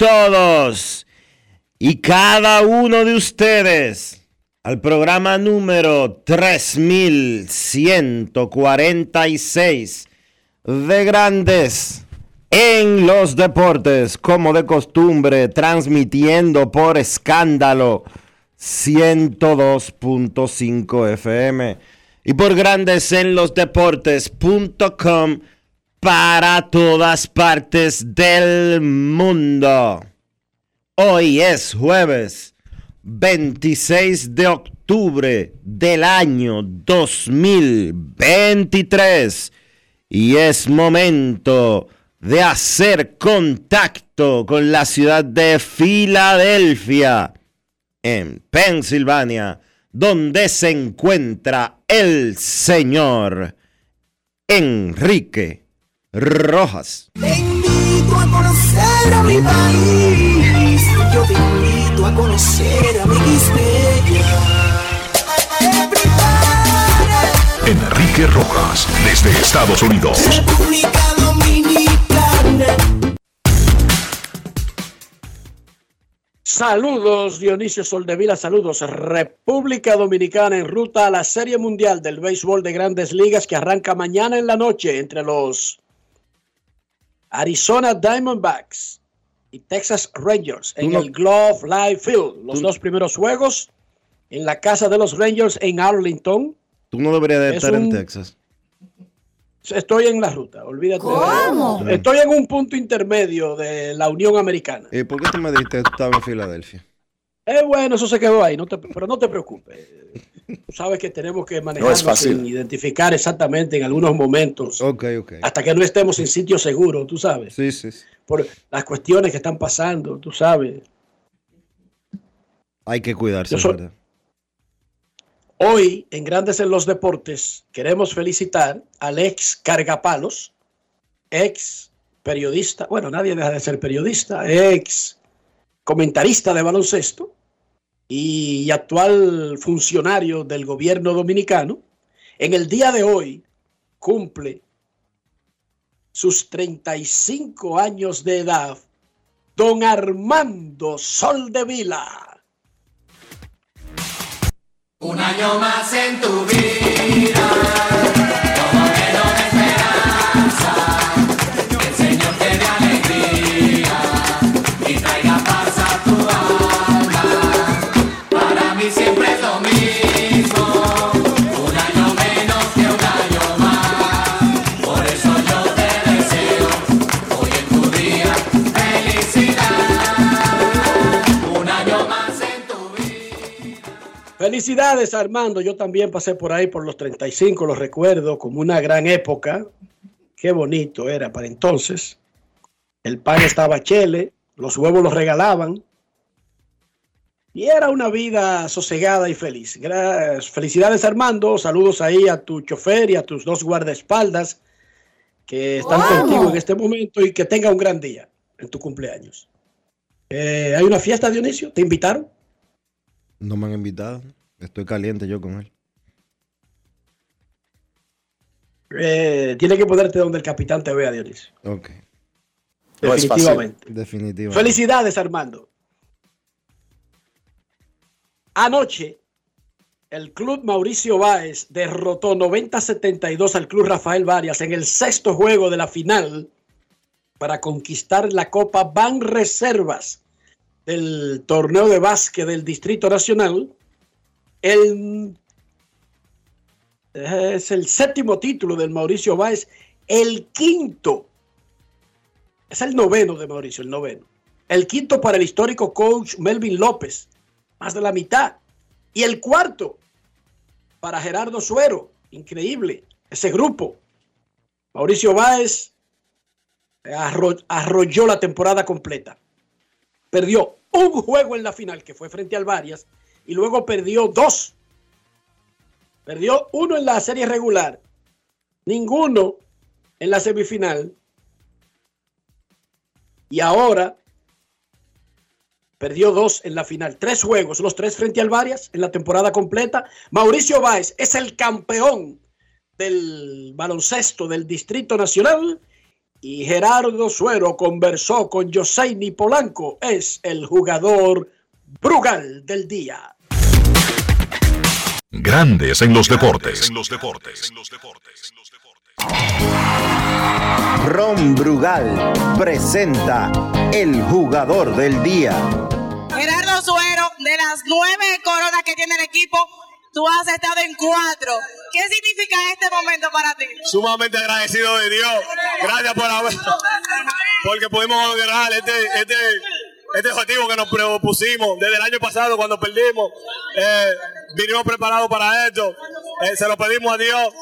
todos y cada uno de ustedes al programa número 3146 de Grandes en los Deportes, como de costumbre, transmitiendo por escándalo 102.5 FM y por grandes en los deportes.com para todas partes del mundo. Hoy es jueves 26 de octubre del año 2023 y es momento de hacer contacto con la ciudad de Filadelfia, en Pensilvania donde se encuentra el señor Enrique Rojas. Te invito a conocer a mi país. Yo te invito a conocer a mi Enrique Rojas, desde Estados Unidos. República Dominicana. Saludos Dionisio Soldevila, saludos República Dominicana en ruta a la Serie Mundial del Béisbol de Grandes Ligas que arranca mañana en la noche entre los Arizona Diamondbacks y Texas Rangers en no- el Glove Live Field. Los Tú- dos primeros juegos en la casa de los Rangers en Arlington. Tú no deberías de Es estar en Texas. Estoy en la ruta, olvídate. de- Estoy en un punto intermedio de la Unión Americana. ¿Y por qué tú me dijiste que tú estabas en Filadelfia? Eh, bueno, eso se quedó ahí, no te- pero no te preocupes. Tú sabes que tenemos que manejarnos fácil. sin identificar exactamente en algunos momentos, hasta que no estemos en sitio seguro, tú sabes, Sí, sí, sí. por las cuestiones que están pasando, tú sabes. Hay que cuidarse, verdad. Hoy, en Grandes en los Deportes, queremos felicitar al ex cargapalos, ex periodista, bueno, nadie deja de ser periodista, ex comentarista de baloncesto y actual funcionario del gobierno dominicano. En el día de hoy cumple sus 35 años de edad, don Armando Soldevila. Un año más en tu vida. Felicidades Armando, yo también pasé por ahí por los 35, los recuerdo como una gran época. Qué bonito era para entonces. El pan estaba chele, los huevos los regalaban. Y era una vida sosegada y feliz. Gra- Felicidades Armando, saludos ahí a tu chofer y a tus dos guardaespaldas que están contigo en este momento y que tenga un gran día en tu cumpleaños. Eh, ¿Hay una fiesta, Dionisio? ¿Te invitaron? No me han invitado. Estoy caliente yo con él. Eh, tiene que ponerte donde el capitán te vea, Dionisio. Ok. No. Definitivamente. Definitivo. Felicidades, Armando. Anoche, el club Mauricio Báez derrotó 90-72 al club Rafael Varias en el sexto juego de la final para conquistar la Copa Ban Reservas del torneo de básquet del Distrito Nacional. El, es el séptimo título del Mauricio Báez, el quinto es el noveno de Mauricio, el noveno. El quinto para el histórico coach Melvin López, más de la mitad. Y el cuarto para Gerardo Suero, increíble, ese grupo. Mauricio Báez arro- arrolló la temporada completa. Perdió un juego en la final, que fue frente al Varias, y luego perdió dos. Perdió uno en la serie regular, ninguno en la semifinal y ahora perdió dos en la final. Tres juegos, los tres frente al Varias en la temporada completa. Mauricio Báez es el campeón del baloncesto del Distrito Nacional. Y Gerardo Suero conversó con Joseini Polanco. Es el jugador Brugal del día. Grandes en los deportes. En los deportes. Ron Brugal presenta el jugador del día. Gerardo Suero, de las nueve coronas que tiene el equipo, tú has estado en cuatro. ¿Qué significa este momento para ti? sumamente agradecido de Dios. Gracias por haber, porque pudimos lograr este, este, este objetivo que nos propusimos desde el año pasado cuando perdimos. Eh, vinimos preparados para esto. Eh, se lo pedimos a Dios.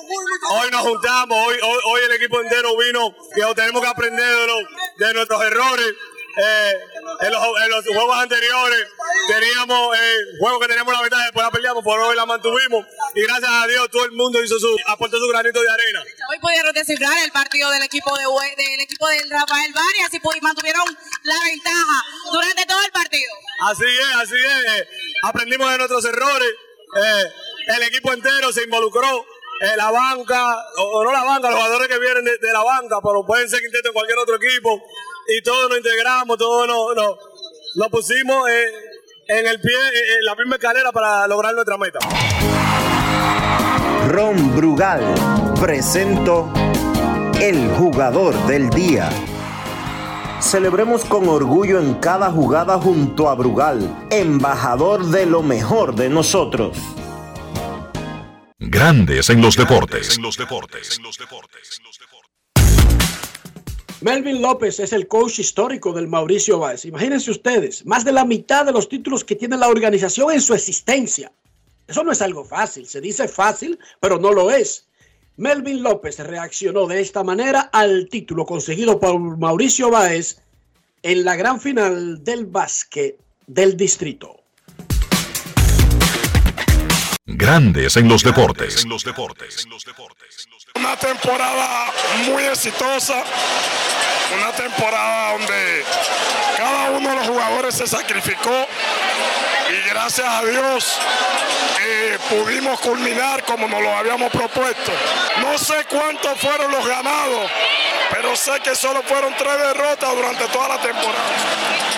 Hoy nos juntamos, hoy, hoy, el equipo entero vino y tenemos que aprender de nuestros errores. Eh, en, los, en los juegos anteriores teníamos eh, juegos que teníamos la ventaja, después la peleamos, por hoy la mantuvimos y gracias a Dios todo el mundo hizo su, aportó su granito de arena. Hoy pudieron descifrar el partido del equipo de del equipo del Rafael Varias y mantuvieron la ventaja durante todo el partido. Así es, así es. eh, aprendimos de nuestros errores. eh, el equipo entero se involucró. eh, la banca, o, o no la banca, los jugadores que vienen de, de la banca, pero pueden ser quinteto en cualquier otro equipo. Y todos nos integramos, todos nos, nos- nos pusimos eh, en el pie, eh, en la misma escalera para lograr nuestra meta. Ron Brugal presento el jugador del día. Celebremos con orgullo en cada jugada junto a Brugal, embajador de lo mejor de nosotros. Grandes en los deportes. En los deportes. Melvin López es el coach histórico del Mauricio Báez. Imagínense ustedes, más de la mitad de los títulos que tiene la organización en su existencia. Eso no es algo fácil, se dice fácil, pero no lo es. Melvin López reaccionó de esta manera al título conseguido por Mauricio Báez en la gran final del básquet del distrito. Grandes en los deportes. En los deportes. Una temporada muy exitosa, una temporada donde cada uno de los jugadores se sacrificó y gracias a Dios eh, pudimos culminar como nos lo habíamos propuesto. No sé cuántos fueron los ganados, pero sé que solo fueron tres derrotas durante toda la temporada.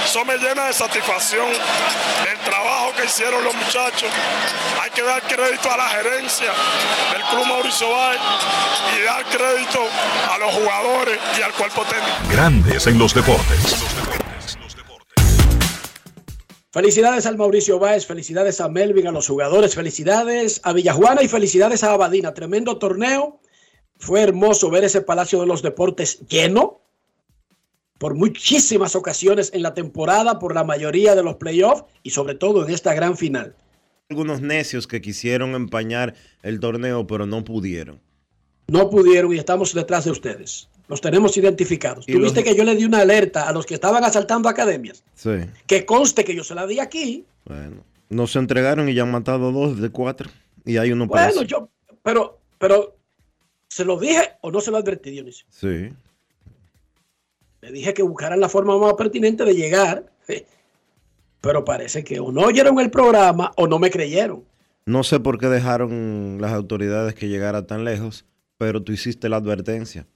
Eso me llena de satisfacción del trabajo que hicieron los muchachos. Hay que dar crédito a la gerencia del Club Mauricio Báez y dar crédito a los jugadores y al cuerpo técnico. Grandes en los deportes. Felicidades al Mauricio Báez, felicidades a Melvin, a los jugadores, felicidades a Villajuana y felicidades a Abadina. Tremendo torneo. Fue hermoso ver ese Palacio de los Deportes lleno por muchísimas ocasiones en la temporada, por la mayoría de los playoffs y sobre todo en esta gran final. Algunos necios que quisieron empañar el torneo, pero no pudieron. No pudieron y estamos detrás de ustedes. Los tenemos identificados. Y Tuviste los- que yo le di una alerta a los que estaban asaltando academias. Sí. Que conste que yo se la di aquí. Bueno. No se entregaron y ya han matado dos de cuatro. Y hay uno Bueno, preso. yo, pero, pero, ¿se lo dije o no se lo advertí, Dionisio? Sí. Le dije que buscaran la forma más pertinente de llegar. Pero parece que o no oyeron el programa o no me creyeron. No sé por qué dejaron las autoridades que llegara tan lejos, pero tú hiciste la advertencia.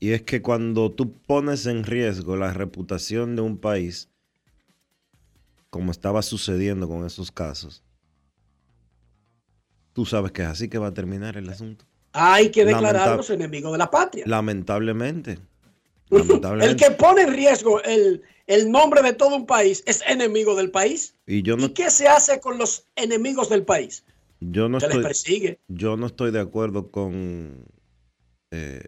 Y es que cuando tú pones en riesgo la reputación de un país, como estaba sucediendo con esos casos, tú sabes que es así que va a terminar el asunto. Hay que declararlos enemigos de la patria. Lamentablemente. El que pone en riesgo el, el nombre de todo un país es enemigo del país. Y yo no, ¿Y qué se hace con los enemigos del país? yo no Se les persigue. yo no estoy de acuerdo con eh,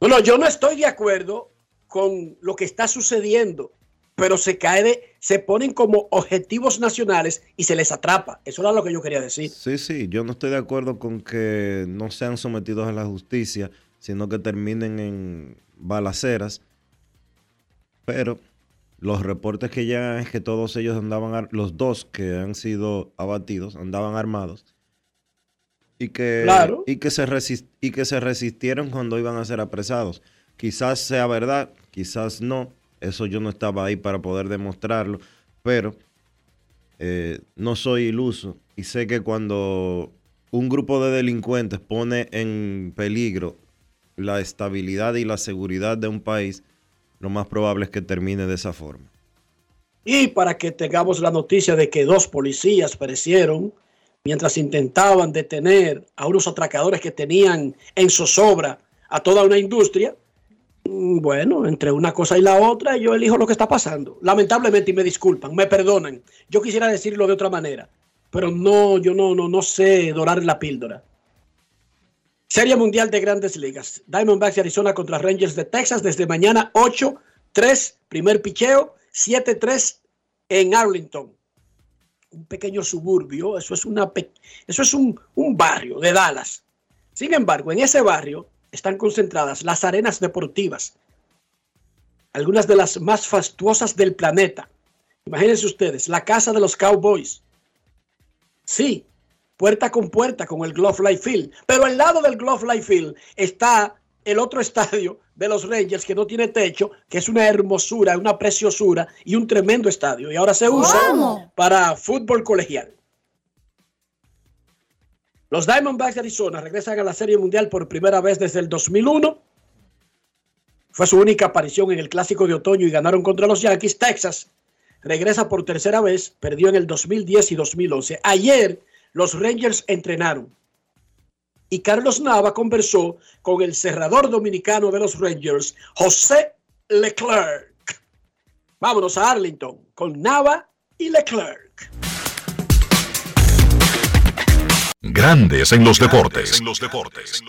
No, no, yo no estoy de acuerdo con lo que está sucediendo, pero se cae de, se ponen como objetivos nacionales y se les atrapa. Eso era lo que yo quería decir. Sí, sí, yo no estoy de acuerdo con que no sean sometidos a la justicia, sino que terminen en balaceras. Pero los reportes que llegan es que todos ellos andaban, los dos que han sido abatidos, andaban armados. Y que, Claro. y, que se resis- y que se resistieron cuando iban a ser apresados. Quizás sea verdad, quizás no. Eso yo no estaba ahí para poder demostrarlo. Pero eh, no soy iluso y sé que cuando un grupo de delincuentes pone en peligro la estabilidad y la seguridad de un país, lo más probable es que termine de esa forma. Y para que tengamos la noticia de que dos policías perecieron mientras intentaban detener a unos atracadores que tenían en zozobra a toda una industria, bueno, entre una cosa y la otra, yo elijo lo que está pasando. Lamentablemente, y me disculpan, me perdonan. Yo quisiera decirlo de otra manera, pero no, yo no, no, no sé dorar la píldora. Serie Mundial de Grandes Ligas. Diamondbacks de Arizona contra Rangers de Texas desde mañana 8-3, primer picheo, 7-3 en Arlington. Un pequeño suburbio, eso es, una, eso es un, un barrio de Dallas. Sin embargo, en ese barrio están concentradas las arenas deportivas, algunas de las más fastuosas del planeta. Imagínense ustedes, la casa de los Cowboys. Sí, puerta con puerta con el Glove Life Field. Pero al lado del Glove Life Field está el otro estadio de los Rangers que no tiene techo, que es una hermosura, una preciosura y un tremendo estadio. Y ahora se usa para fútbol colegial. Los Diamondbacks de Arizona regresan a la Serie Mundial por primera vez desde el 2001. Fue su única aparición en el Clásico de Otoño y ganaron contra los Yankees. Texas regresa por tercera vez, perdió en el 2010 y 2011. Ayer los Rangers entrenaron y Carlos Nava conversó con el cerrador dominicano de los Rangers, José Leclerc. Vámonos a Arlington con Nava y Leclerc. Grandes en los deportes. En los deportes.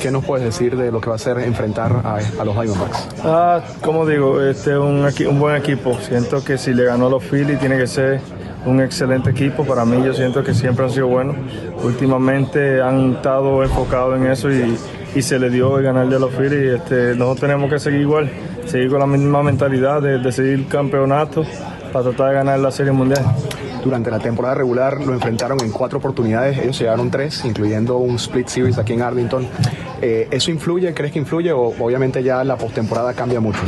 ¿Qué nos puedes decir de lo que va a ser enfrentar a, a los Diamondbacks? Ah, como digo, este es un, un buen equipo. Siento que si le ganó a los Phillies tiene que ser un excelente equipo. Para mí yo siento que siempre han sido buenos. Últimamente han estado enfocados en eso y, y se le dio el ganarle a los Phillies. Este, nosotros tenemos que seguir igual, seguir con la misma mentalidad de, de seguir campeonato para tratar de ganar la Serie Mundial. Durante la temporada regular lo enfrentaron en cuatro oportunidades, ellos llegaron tres, incluyendo un split series aquí en Arlington. Eh, ¿Eso influye? ¿Crees que influye? O obviamente ya la postemporada cambia mucho.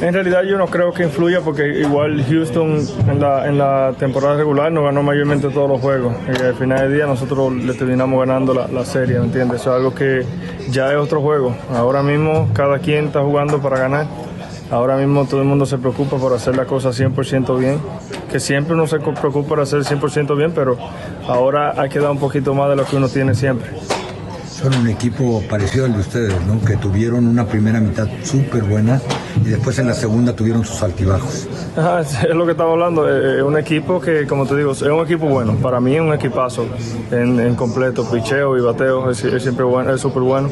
En realidad yo no creo que influya porque igual Houston en la, en la temporada regular nos ganó mayormente todos los juegos y al final del día nosotros le terminamos ganando la, la serie, ¿me entiendes? Eso es algo que ya es otro juego. Ahora mismo cada quien está jugando para ganar. Ahora mismo todo el mundo se preocupa por hacer la cosa 100% bien, que siempre uno se preocupa por hacer 100% bien, pero ahora hay que dar un poquito más de lo que uno tiene siempre. Son un equipo parecido al de ustedes, ¿no? Que tuvieron una primera mitad súper buena y después en la segunda tuvieron sus altibajos. Es es lo que estaba hablando, eh, eh, un equipo que, como te digo, es un equipo bueno. Para mí es un equipazo en, completo, picheo y bateo, es, es siempre bueno, es súper bueno.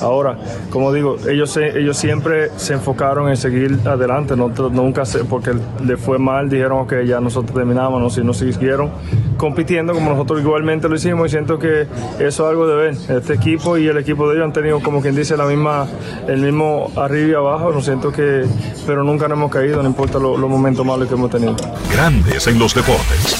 Ahora, como digo, ellos, se- ellos siempre se enfocaron en seguir adelante, no, nunca se, porque le fue mal, dijeron que ya nosotros terminamos, no, si no siguieron, compitiendo como nosotros igualmente lo hicimos y siento que eso es algo de ver. Este equipo y el equipo de ellos han tenido como quien dice la misma, el mismo arriba y abajo, no siento que, pero nunca nos hemos caído, no importa lo- los momentos malos que hemos tenido. Grandes en los deportes.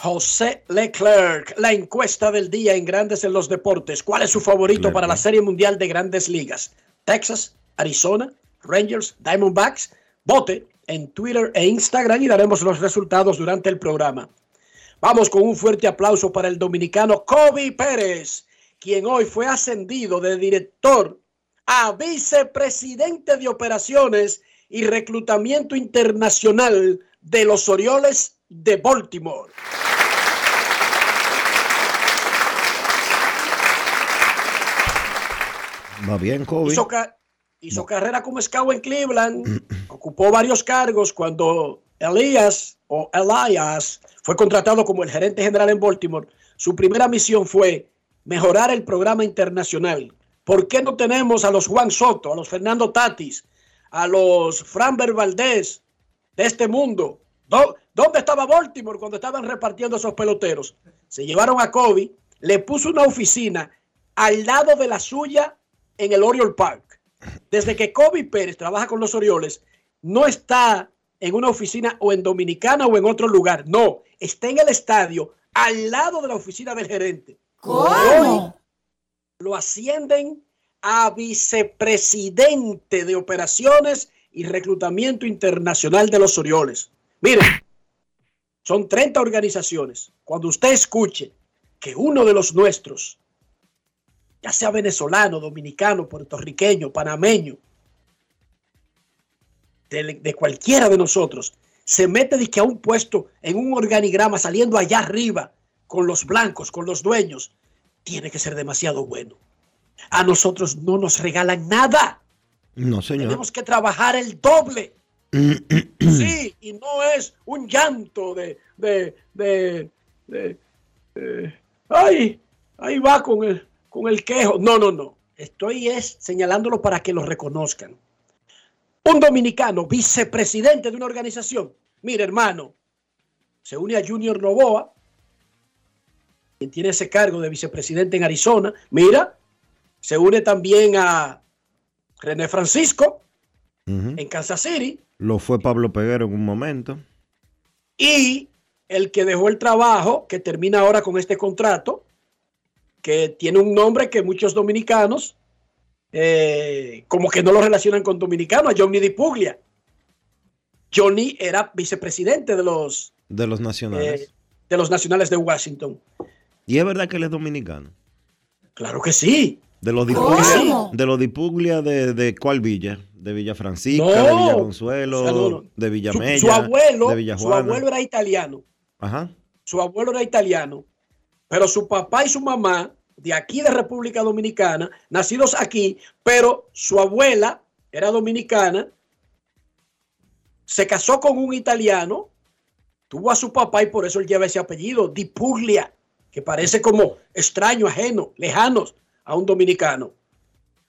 José Leclerc, la encuesta del día en Grandes en los Deportes. ¿Cuál es su favorito para la Serie Mundial de Grandes Ligas? Texas, Arizona, Rangers, Diamondbacks. Vote en Twitter e Instagram y daremos los resultados durante el programa. Vamos con un fuerte aplauso para el dominicano Kobe Pérez, quien hoy fue ascendido de director a vicepresidente de operaciones y reclutamiento internacional de los Orioles de Baltimore. Va bien, Kobe. Hizo, ca- hizo carrera como scout en Cleveland, ocupó varios cargos cuando Elias o Elias fue contratado como el gerente general en Baltimore. Su primera misión fue mejorar el programa internacional. ¿Por qué no tenemos a los Juan Soto, a los Fernando Tatis, a los Framber Valdés de este mundo? ¿Dó- ¿Dónde estaba Baltimore cuando estaban repartiendo esos peloteros? Se llevaron a Kobe, le puso una oficina al lado de la suya en el Oriole Park. Desde que Kobe Pérez trabaja con los Orioles, no está en una oficina o en Dominicana o en otro lugar. No, está en el estadio al lado de la oficina del gerente. Hoy lo ascienden a vicepresidente de operaciones y reclutamiento internacional de los Orioles. Miren, son 30 organizaciones. Cuando usted escuche que uno de los nuestros ya sea venezolano, dominicano, puertorriqueño, panameño, de, de cualquiera de nosotros, se mete de que a un puesto en un organigrama saliendo allá arriba con los blancos, con los dueños, tiene que ser demasiado bueno. A nosotros no nos regalan nada. No, señor. Tenemos que trabajar el doble. Sí, y no es un llanto de, de, de, de- de- ay, ahí va con el, con el quejo. No, no, no. Estoy es señalándolo para que lo reconozcan. Un dominicano, vicepresidente de una organización. Mire, hermano, se une a Junior Novoa, quien tiene ese cargo de vicepresidente en Arizona. Mira, se une también a René Francisco en Kansas City. Lo fue Pablo Peguero en un momento. Y el que dejó el trabajo, que termina ahora con este contrato, que tiene un nombre que muchos dominicanos, eh, como que no lo relacionan con dominicano, a Johnny Di Puglia. Johnny era vicepresidente de los, De los nacionales. eh, de los nacionales de Washington. ¿Y es verdad que él es dominicano? Claro que sí. De los. Dipuglia, de los Dipuglia de, de cuál villa? De Villa Francisca, No. de Villa Consuelo, O sea, no, no. de Villa Su, Mella, su abuelo, de su abuelo era italiano. Ajá. su abuelo era italiano, pero su papá y su mamá, de aquí de República Dominicana, nacidos aquí, pero su abuela era dominicana, se casó con un italiano, tuvo a su papá y por eso él lleva ese apellido, Di Puglia, que parece como extraño, ajeno, lejanos a un dominicano.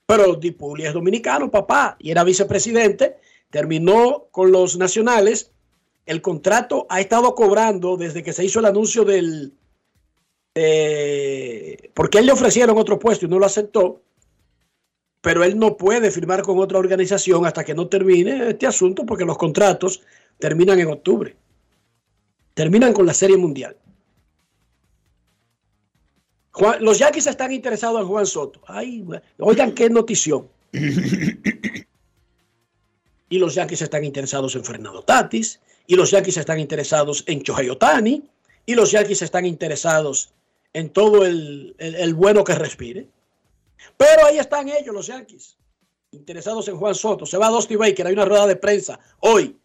Pero Di Puglia es dominicano, papá, y era vicepresidente, terminó con los nacionales el contrato ha estado cobrando desde que se hizo el anuncio del... eh, porque él le ofrecieron otro puesto y no lo aceptó, pero él no puede firmar con otra organización hasta que no termine este asunto porque los contratos terminan en octubre. Terminan con la Serie Mundial. Los Yankees están interesados en Juan Soto. Ay, oigan qué notición. Y los Yankees están interesados en Fernando Tatis. Y los Yankees están interesados en Shohei Ohtani. Y los Yankees están interesados en todo el, el- bueno que respire. Pero ahí están ellos, los Yankees. Interesados en Juan Soto. Se va Dusty Baker. Hay una rueda de prensa hoy.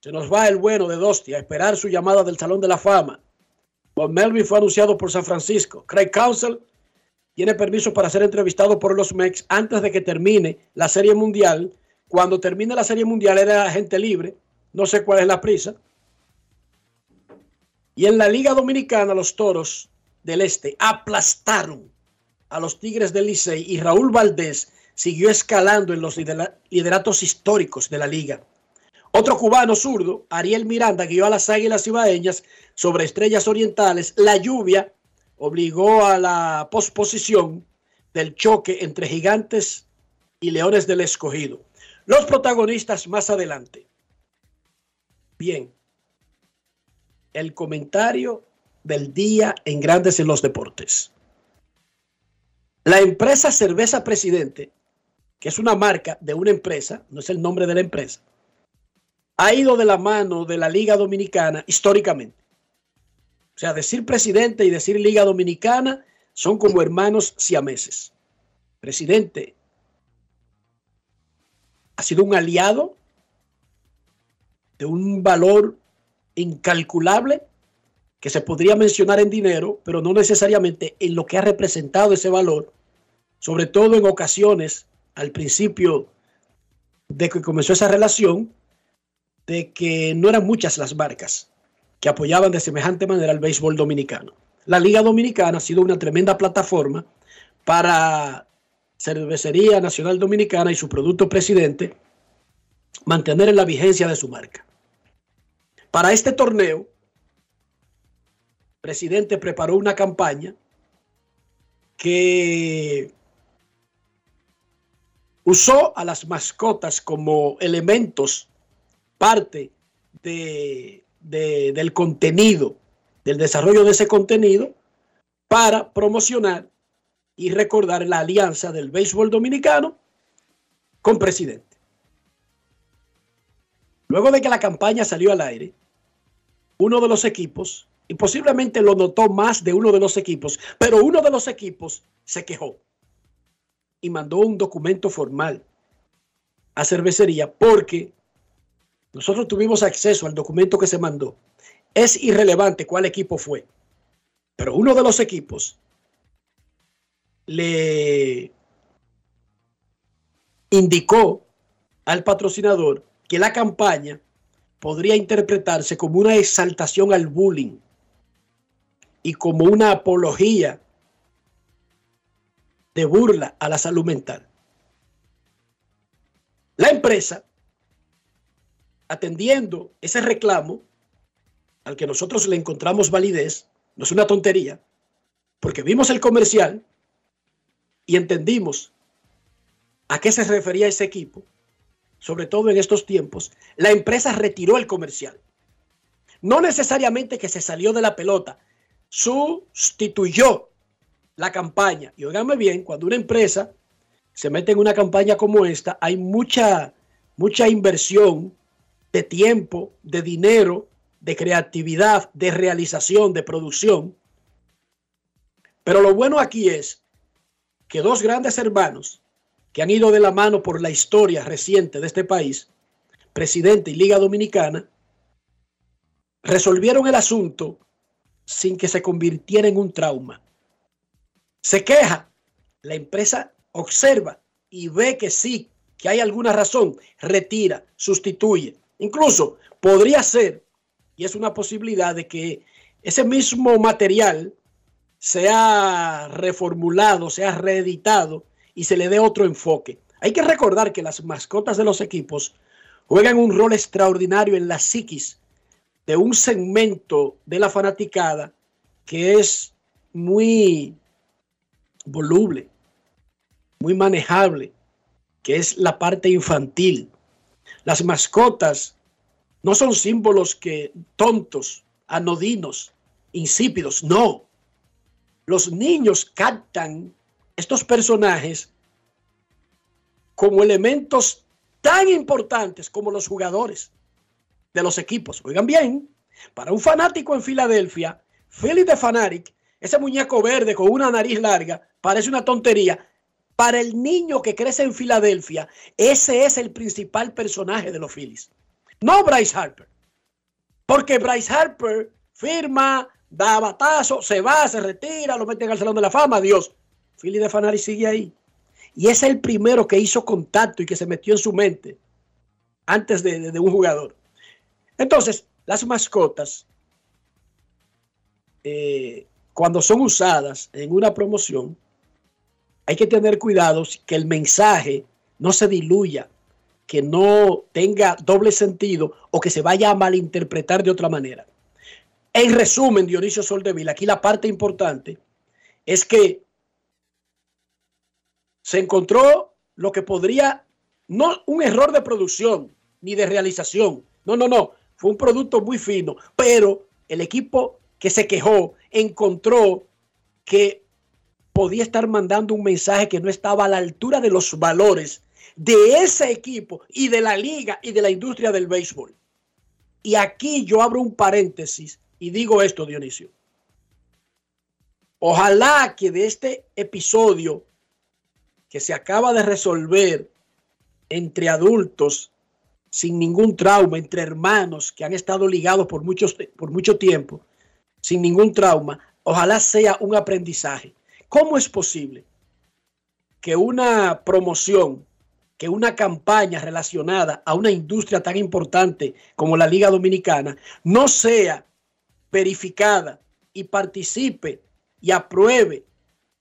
Se nos va el bueno de Dusty a esperar su llamada del Salón de la Fama. Bob Melvin fue anunciado por San Francisco. Craig Counsell tiene permiso para ser entrevistado por los Mex antes de que termine la Serie Mundial. Cuando termine la Serie Mundial era agente libre. No sé cuál es la prisa. Y en la Liga Dominicana, los Toros del Este aplastaron a los Tigres del Licey y Raúl Valdés siguió escalando en los lidera- lideratos históricos de la liga. Otro cubano zurdo, Ariel Miranda, guió a las Águilas Ibaeñas sobre Estrellas Orientales. La lluvia obligó a la posposición del choque entre Gigantes y Leones del Escogido. Los protagonistas más adelante. Bien, el comentario del día en Grandes en los Deportes. La empresa Cerveza Presidente, que es una marca de una empresa, no es el nombre de la empresa, ha ido de la mano de la Liga Dominicana históricamente. O sea, decir presidente y decir Liga Dominicana son como hermanos siameses. Presidente ha sido un aliado de un valor incalculable que se podría mencionar en dinero, pero no necesariamente en lo que ha representado ese valor, sobre todo en ocasiones al principio de que comenzó esa relación, de que no eran muchas las marcas que apoyaban de semejante manera al béisbol dominicano. La Liga Dominicana ha sido una tremenda plataforma para Cervecería Nacional Dominicana y su producto presidente mantener en la vigencia de su marca. Para este torneo, presidente preparó una campaña que usó a las mascotas como elementos parte de, de, del contenido, del desarrollo de ese contenido, para promocionar y recordar la alianza del béisbol dominicano con presidente. Luego de que la campaña salió al aire, uno de los equipos, y posiblemente lo notó más de uno de los equipos, pero uno de los equipos se quejó y mandó un documento formal a cervecería porque nosotros tuvimos acceso al documento que se mandó. Es irrelevante cuál equipo fue, pero uno de los equipos le indicó al patrocinador que la campaña podría interpretarse como una exaltación al bullying y como una apología de burla a la salud mental. La empresa, atendiendo ese reclamo, al que nosotros le encontramos validez, no es una tontería, porque vimos el comercial y entendimos a qué se refería ese equipo, sobre todo en estos tiempos, la empresa retiró el comercial. No necesariamente que se salió de la pelota, sustituyó la campaña. Y óigame bien, cuando una empresa se mete en una campaña como esta, hay mucha, mucha inversión de tiempo, de dinero, de creatividad, de realización, de producción. Pero lo bueno aquí es que dos grandes hermanos que han ido de la mano por la historia reciente de este país, presidente y Liga Dominicana, resolvieron el asunto sin que se convirtiera en un trauma. Se queja, la empresa observa y ve que sí, que hay alguna razón, retira, sustituye. Incluso podría ser, y es una posibilidad de que ese mismo material sea reformulado, sea reeditado y se le dé otro enfoque. Hay que recordar que las mascotas de los equipos juegan un rol extraordinario en la psiquis de un segmento de la fanaticada que es muy voluble, muy manejable, que es la parte infantil. Las mascotas no son símbolos que tontos, anodinos, insípidos, no. Los niños captan estos personajes como elementos tan importantes como los jugadores de los equipos. Oigan bien, para un fanático en Filadelfia, Philip de Fanatic, ese muñeco verde con una nariz larga, parece una tontería. Para el niño que crece en Filadelfia, ese es el principal personaje de los Phillies. No Bryce Harper. Porque Bryce Harper firma, da batazo, se va, se retira, lo meten al Salón de la Fama, Dios. Philly de Fanari sigue ahí. Y es el primero que hizo contacto y que se metió en su mente antes de, de un jugador. Entonces, las mascotas, eh, cuando son usadas en una promoción, hay que tener cuidado que el mensaje no se diluya que no tenga doble sentido o que se vaya a malinterpretar de otra manera. En resumen, Dionisio Soldevila, aquí la parte importante es que se encontró lo que podría, no un error de producción ni de realización, no, no, no, fue un producto muy fino, pero el equipo que se quejó encontró que podía estar mandando un mensaje que no estaba a la altura de los valores de ese equipo y de la liga y de la industria del béisbol. Y aquí yo abro un paréntesis y digo esto, Dionisio. Ojalá que de este episodio que se acaba de resolver entre adultos sin ningún trauma, entre hermanos que han estado ligados por, muchos, por mucho tiempo, sin ningún trauma, ojalá sea un aprendizaje. ¿Cómo es posible que una promoción, que una campaña relacionada a una industria tan importante como la Liga Dominicana no sea verificada y participe y apruebe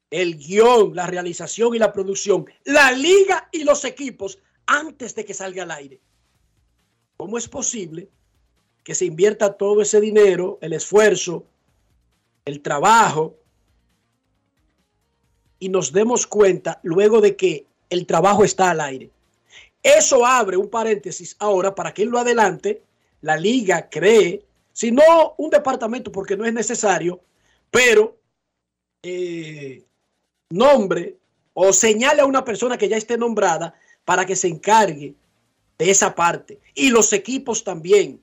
el guion, la realización y la producción, la liga y los equipos antes de que salga al aire. ¿Cómo es posible que se invierta todo ese dinero, el esfuerzo, el trabajo y nos demos cuenta luego de que el trabajo está al aire? Eso abre un paréntesis ahora para que en lo adelante la liga cree, si no un departamento porque no es necesario, pero eh, nombre o señale a una persona que ya esté nombrada para que se encargue de esa parte. Y los equipos también.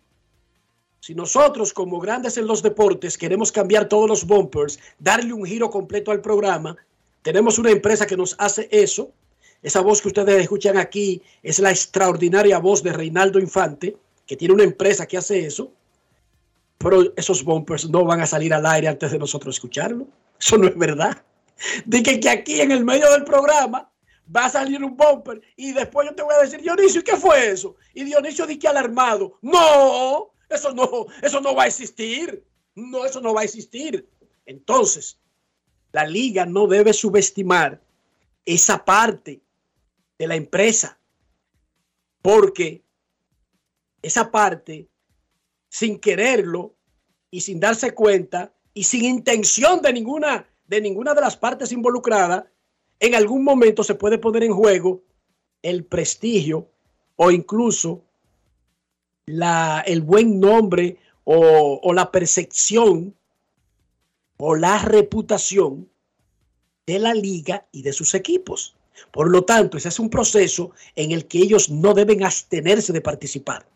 Si nosotros como grandes en los deportes queremos cambiar todos los bumpers, darle un giro completo al programa, tenemos una empresa que nos hace eso. Esa voz que ustedes escuchan aquí es la extraordinaria voz de Reinaldo Infante, que tiene una empresa que hace eso. Pero esos bumpers no van a salir al aire antes de nosotros escucharlo. Eso no es verdad. De que, que aquí en el medio del programa va a salir un bumper y después yo te voy a decir, Dionisio, ¿qué fue eso? Y Dionisio dice alarmado. No, eso no, eso no va a existir. No, eso no va a existir. Entonces, la liga no debe subestimar esa parte de la empresa, porque esa parte, sin quererlo y sin darse cuenta y sin intención de ninguna de ninguna de las partes involucradas, en algún momento se puede poner en juego el prestigio o incluso la, el buen nombre o, o la percepción o la reputación de la liga y de sus equipos. Por lo tanto, ese es un proceso en el que ellos no deben abstenerse de participar.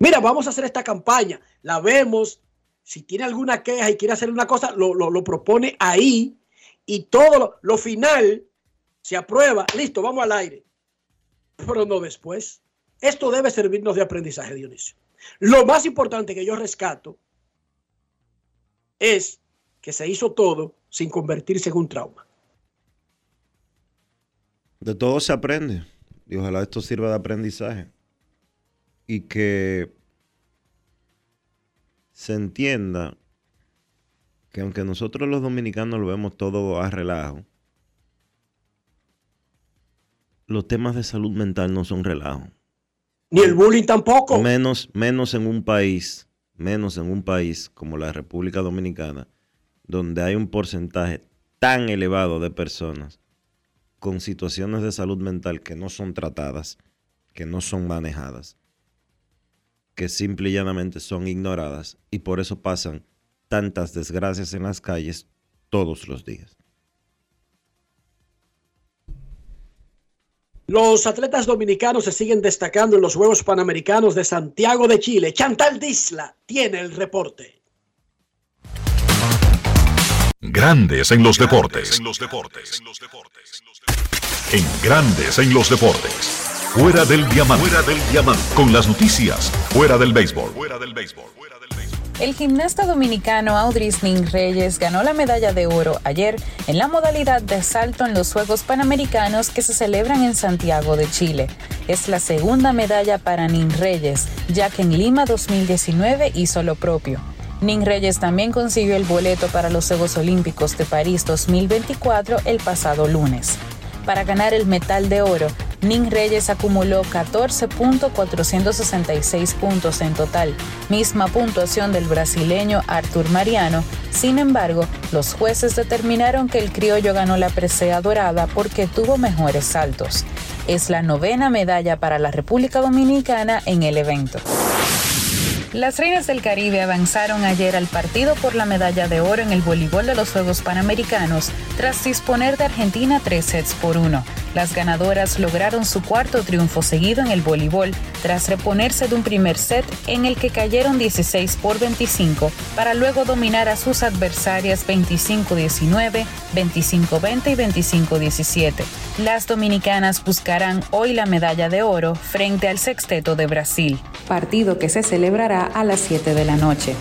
Mira, vamos a hacer esta campaña, la vemos, si tiene alguna queja y quiere hacer una cosa, lo, lo, lo propone ahí y todo lo, final se aprueba, listo, vamos al aire. Pero no después. Esto debe servirnos de aprendizaje, Dionisio. Lo más importante que yo rescato es que se hizo todo sin convertirse en un trauma. De todo se aprende y ojalá esto sirva de aprendizaje y que se entienda que aunque nosotros los dominicanos lo vemos todo a relajo, los temas de salud mental no son relajo. Ni el bullying tampoco. Menos, menos en un país, menos en un país como la República Dominicana, donde hay un porcentaje tan elevado de personas con situaciones de salud mental que no son tratadas, que no son manejadas, que simple y llanamente son ignoradas y por eso pasan tantas desgracias en las calles todos los días. Los atletas dominicanos se siguen destacando en los Juegos Panamericanos de Santiago de Chile. Chantal Disla tiene el reporte. Grandes en los deportes. En los deportes. En los deportes. En Grandes en los deportes. Fuera del diamante. Fuera del diamante. Con las noticias. Fuera del béisbol. Fuera del béisbol. El gimnasta dominicano Audris Nin Reyes ganó la medalla de oro ayer en la modalidad de salto en los Juegos Panamericanos que se celebran en Santiago de Chile. Es la segunda medalla para Nin Reyes, ya que en Lima 2019 hizo lo propio. Nin Reyes también consiguió el boleto para los Juegos Olímpicos de París 2024 el pasado lunes. Para ganar el metal de oro, Nin Reyes acumuló 14.466 puntos en total, misma puntuación del brasileño Artur Mariano. Sin embargo, los jueces determinaron que el criollo ganó la presea dorada porque tuvo mejores saltos. Es la novena medalla para la República Dominicana en el evento. Las Reinas del Caribe avanzaron ayer al partido por la medalla de oro en el voleibol de los Juegos Panamericanos tras disponer de Argentina tres sets por uno. Las ganadoras lograron su cuarto triunfo seguido en el voleibol tras reponerse de un primer set en el que cayeron 16 por 25 para luego dominar a sus adversarias 25-19, 25-20 y 25-17. Las dominicanas buscarán hoy la medalla de oro frente al sexteto de Brasil, partido que se celebrará a las 7 de la noche.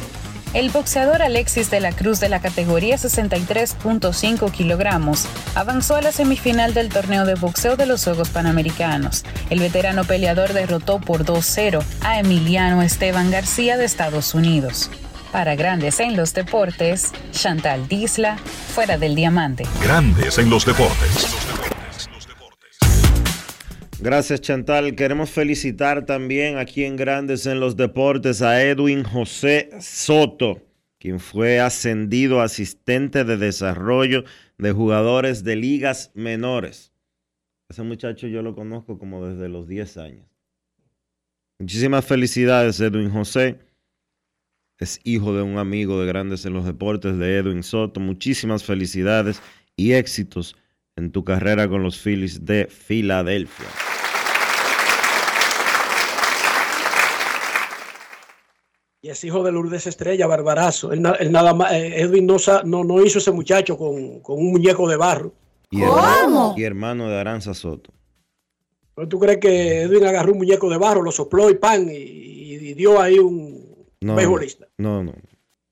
El boxeador Alexis de la Cruz de la categoría 63.5 kilogramos avanzó a la semifinal del torneo de boxeo de los Juegos Panamericanos. El veterano peleador derrotó por 2-0 a Emiliano Esteban García de Estados Unidos. Para Grandes en los Deportes, Chantal Disla, fuera del diamante. Grandes en los deportes. Gracias Chantal. Queremos felicitar también aquí en Grandes en los Deportes a Edwin José Soto, quien fue ascendido asistente de desarrollo de jugadores de ligas menores. Ese muchacho yo lo conozco como desde los 10 años. Muchísimas felicidades Edwin José. Es hijo de un amigo de Grandes en los Deportes de Edwin Soto. Muchísimas felicidades y éxitos en tu carrera con los Phillies de Filadelfia. Y es hijo de Lourdes Estrella, Barbarazo. Él, él nada más, eh, Edwin no, no, no, hizo ese muchacho con, con, un muñeco de barro. Y hermano, y hermano de Aranza Soto. ¿Tú crees que Edwin agarró un muñeco de barro, lo sopló y pan y, y dio ahí un no, mejorista? No, no.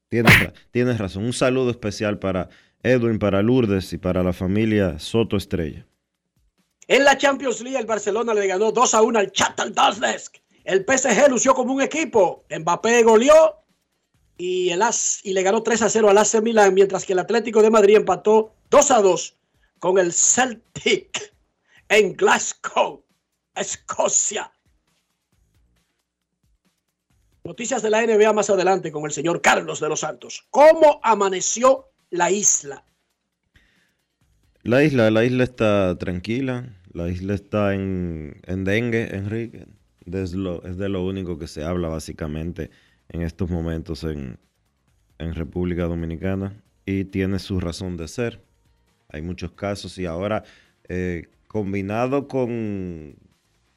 Tienes, tienes razón. Un saludo especial para Edwin, para Lourdes y para la familia Soto Estrella. En la Champions League, el Barcelona le ganó 2 a 1 al Chatham Donetsk. El PSG lució como un equipo. Mbappé goleó y, el As, y le ganó 3 a 0 al AC Milan, mientras que el Atlético de Madrid empató 2 a 2 con el Celtic en Glasgow, Escocia. Noticias de la NBA más adelante con el señor Carlos de los Santos. ¿Cómo amaneció la isla? La isla, la isla está tranquila. La isla está en, en dengue, Enrique. Es, lo, es de lo único que se habla básicamente en estos momentos en, en República Dominicana y tiene su razón de ser. Hay muchos casos y ahora eh, combinado con,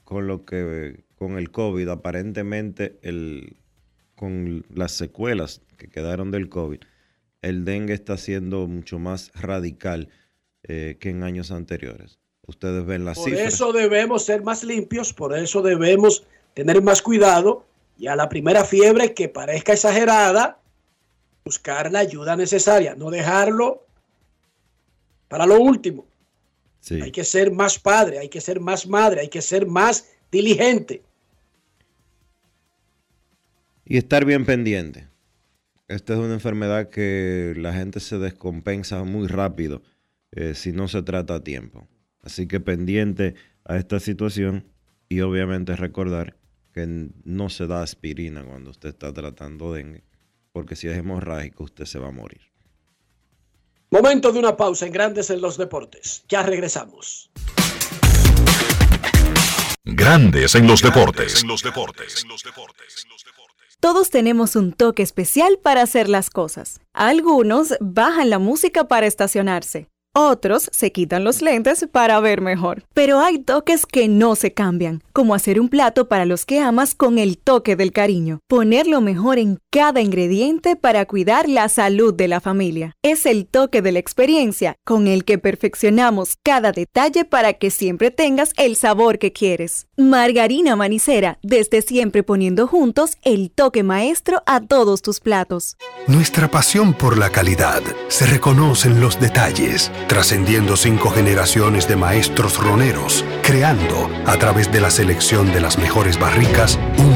con lo que con el COVID, aparentemente el, con las secuelas que quedaron del COVID, el dengue está siendo mucho más radical eh, que en años anteriores. Ustedes ven las por cifras. Por eso debemos ser más limpios, por eso debemos tener más cuidado y a la primera fiebre que parezca exagerada, buscar la ayuda necesaria, no dejarlo para lo último. Sí. Hay que ser más padre, hay que ser más madre, hay que ser más diligente. Y estar bien pendiente. Esta es una enfermedad que la gente se descompensa muy rápido eh, si no se trata a tiempo. Así que pendiente a esta situación y obviamente recordar que no se da aspirina cuando usted está tratando dengue, porque si es hemorrágico usted se va a morir. Momento de una pausa en Grandes en los Deportes. Ya regresamos. Grandes en los deportes. En los deportes. Todos tenemos un toque especial para hacer las cosas. Algunos bajan la música para estacionarse. Otros se quitan los lentes para ver mejor. Pero hay toques que no se cambian, como hacer un plato para los que amas con el toque del cariño. Poner lo mejor en cada ingrediente para cuidar la salud de la familia. Es el toque de la experiencia con el que perfeccionamos cada detalle para que siempre tengas el sabor que quieres. Margarina Manicera, desde siempre poniendo juntos el toque maestro a todos tus platos. Nuestra pasión por la calidad se reconoce en los detalles trascendiendo cinco generaciones de maestros roneros, creando, a través de la selección de las mejores barricas, un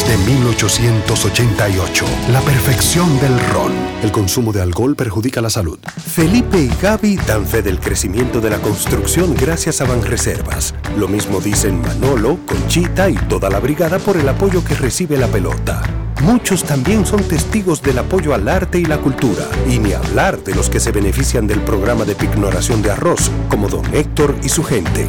desde 1888, la perfección del ron. El consumo de alcohol perjudica la salud. Felipe y Gaby dan fe del crecimiento de la construcción gracias a Banreservas. Lo mismo dicen Manolo, Conchita y toda la brigada por el apoyo que recibe la pelota. Muchos también son testigos del apoyo al arte y la cultura, y ni hablar de los que se benefician del programa de pignoración de arroz, como don Héctor y su gente.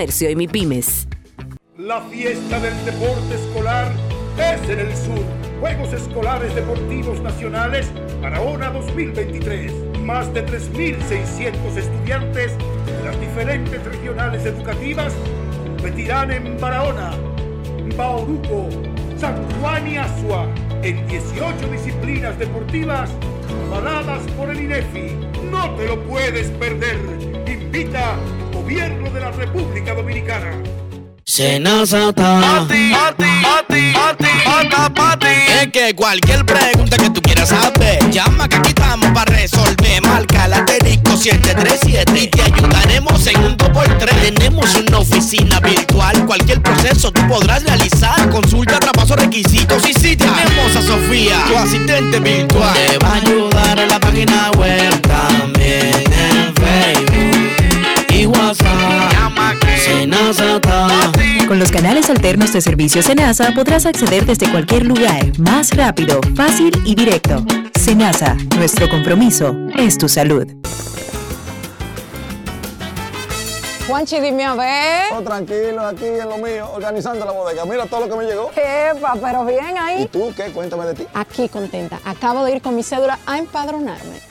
y. La fiesta del deporte escolar es en el sur. Juegos Escolares Deportivos Nacionales Barahona 2023. Más de 3.600 estudiantes de las diferentes regionales educativas competirán en Barahona, Bauruco, San Juan y Asua en 18 disciplinas deportivas avaladas por el INEFI. No te lo puedes perder. Invita Gobierno de la República Dominicana. Senazata. Pati, pati, pati, pati. Es que cualquier pregunta que tú quieras saber, llama que aquí estamos para resolver. Marca la asterisco 737 y te ayudaremos en un 2x3. Tenemos una oficina virtual, cualquier proceso tú podrás realizar. Consulta, traspaso, requisitos y si tenemos a Sofía, tu asistente virtual. Te va a ayudar en la página web también en Facebook y WhatsApp. Senazata. Con los canales alternos de servicio Senasa podrás acceder desde cualquier lugar, más rápido, fácil y directo. Senasa, nuestro compromiso es tu salud. Juanchi, dime a ver. Oh, tranquilo, aquí en lo mío, organizando la bodega. Mira todo lo que me llegó. Epa, pero bien ahí. ¿Y tú qué? Cuéntame de ti. Aquí contenta. Acabo de ir con mi cédula a empadronarme.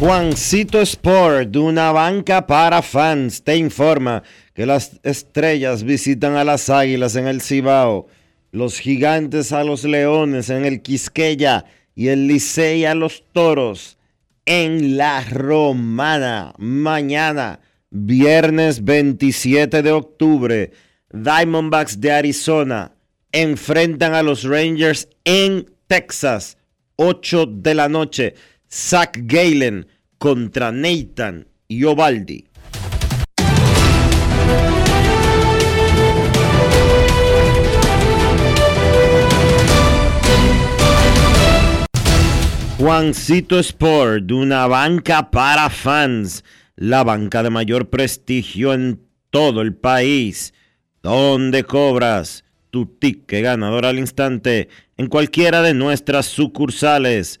Juancito Sport, de una banca para fans, te informa que las estrellas visitan a las águilas en el Cibao, los gigantes a los leones en el Quisqueya y el Licey a los toros en la Romana. Mañana, viernes 27 de octubre, Diamondbacks de Arizona enfrentan a los Rangers en Texas, 8 de la noche. Zach Galen contra Nathan y Ovaldi. Juancito Sport, una banca para fans, la banca de mayor prestigio en todo el país, donde cobras tu ticket ganador al instante en cualquiera de nuestras sucursales.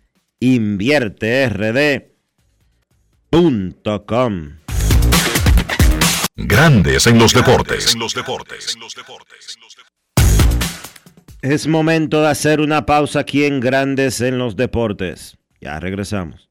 invierterd.com. Grandes en los deportes. Es momento de hacer una pausa aquí en Grandes en los deportes. Ya regresamos.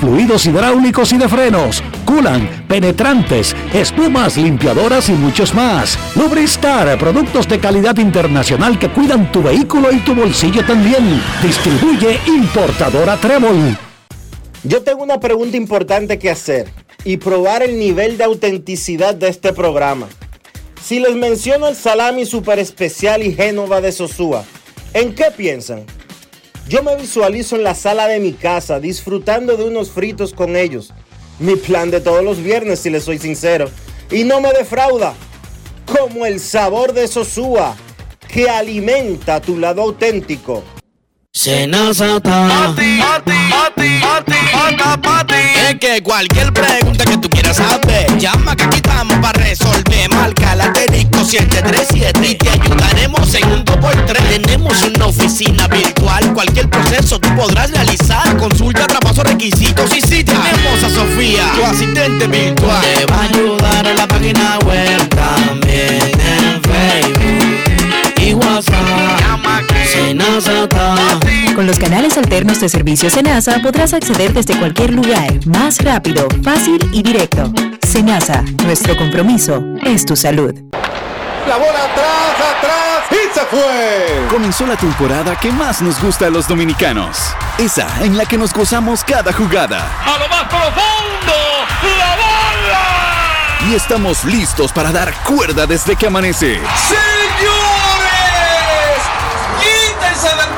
fluidos hidráulicos y de frenos, culan, penetrantes, espumas, limpiadoras y muchos más. Lubristar, productos de calidad internacional que cuidan tu vehículo y tu bolsillo también. Distribuye importadora Trébol. Yo tengo una pregunta importante que hacer y probar el nivel de autenticidad de este programa. Si les menciono el salami super especial y Génova de Sosúa, ¿en qué piensan? Yo me visualizo en la sala de mi casa disfrutando de unos fritos con ellos. Mi plan de todos los viernes, si les soy sincero. Y no me defrauda. Como el sabor de Sosúa, que alimenta tu lado auténtico. Senazata. Es que cualquier pregunta que tú quieras saber, llama que aquí estamos para resolver. Marca la 737 y te ayudaremos en un 2x3. Tenemos una oficina virtual, cualquier proceso tú podrás realizar. Consulta, traspaso, requisitos y si tenemos a Sofía, tu asistente virtual. Te va a ayudar en la página web alternos de servicio Senasa podrás acceder desde cualquier lugar, más rápido, fácil y directo. Senasa, nuestro compromiso es tu salud. La bola atrás, atrás y se fue. Comenzó la temporada que más nos gusta a los dominicanos. Esa en la que nos gozamos cada jugada. A lo más profundo, la bola y estamos listos para dar cuerda desde que amanece. ¡Señores! ¡Quítense del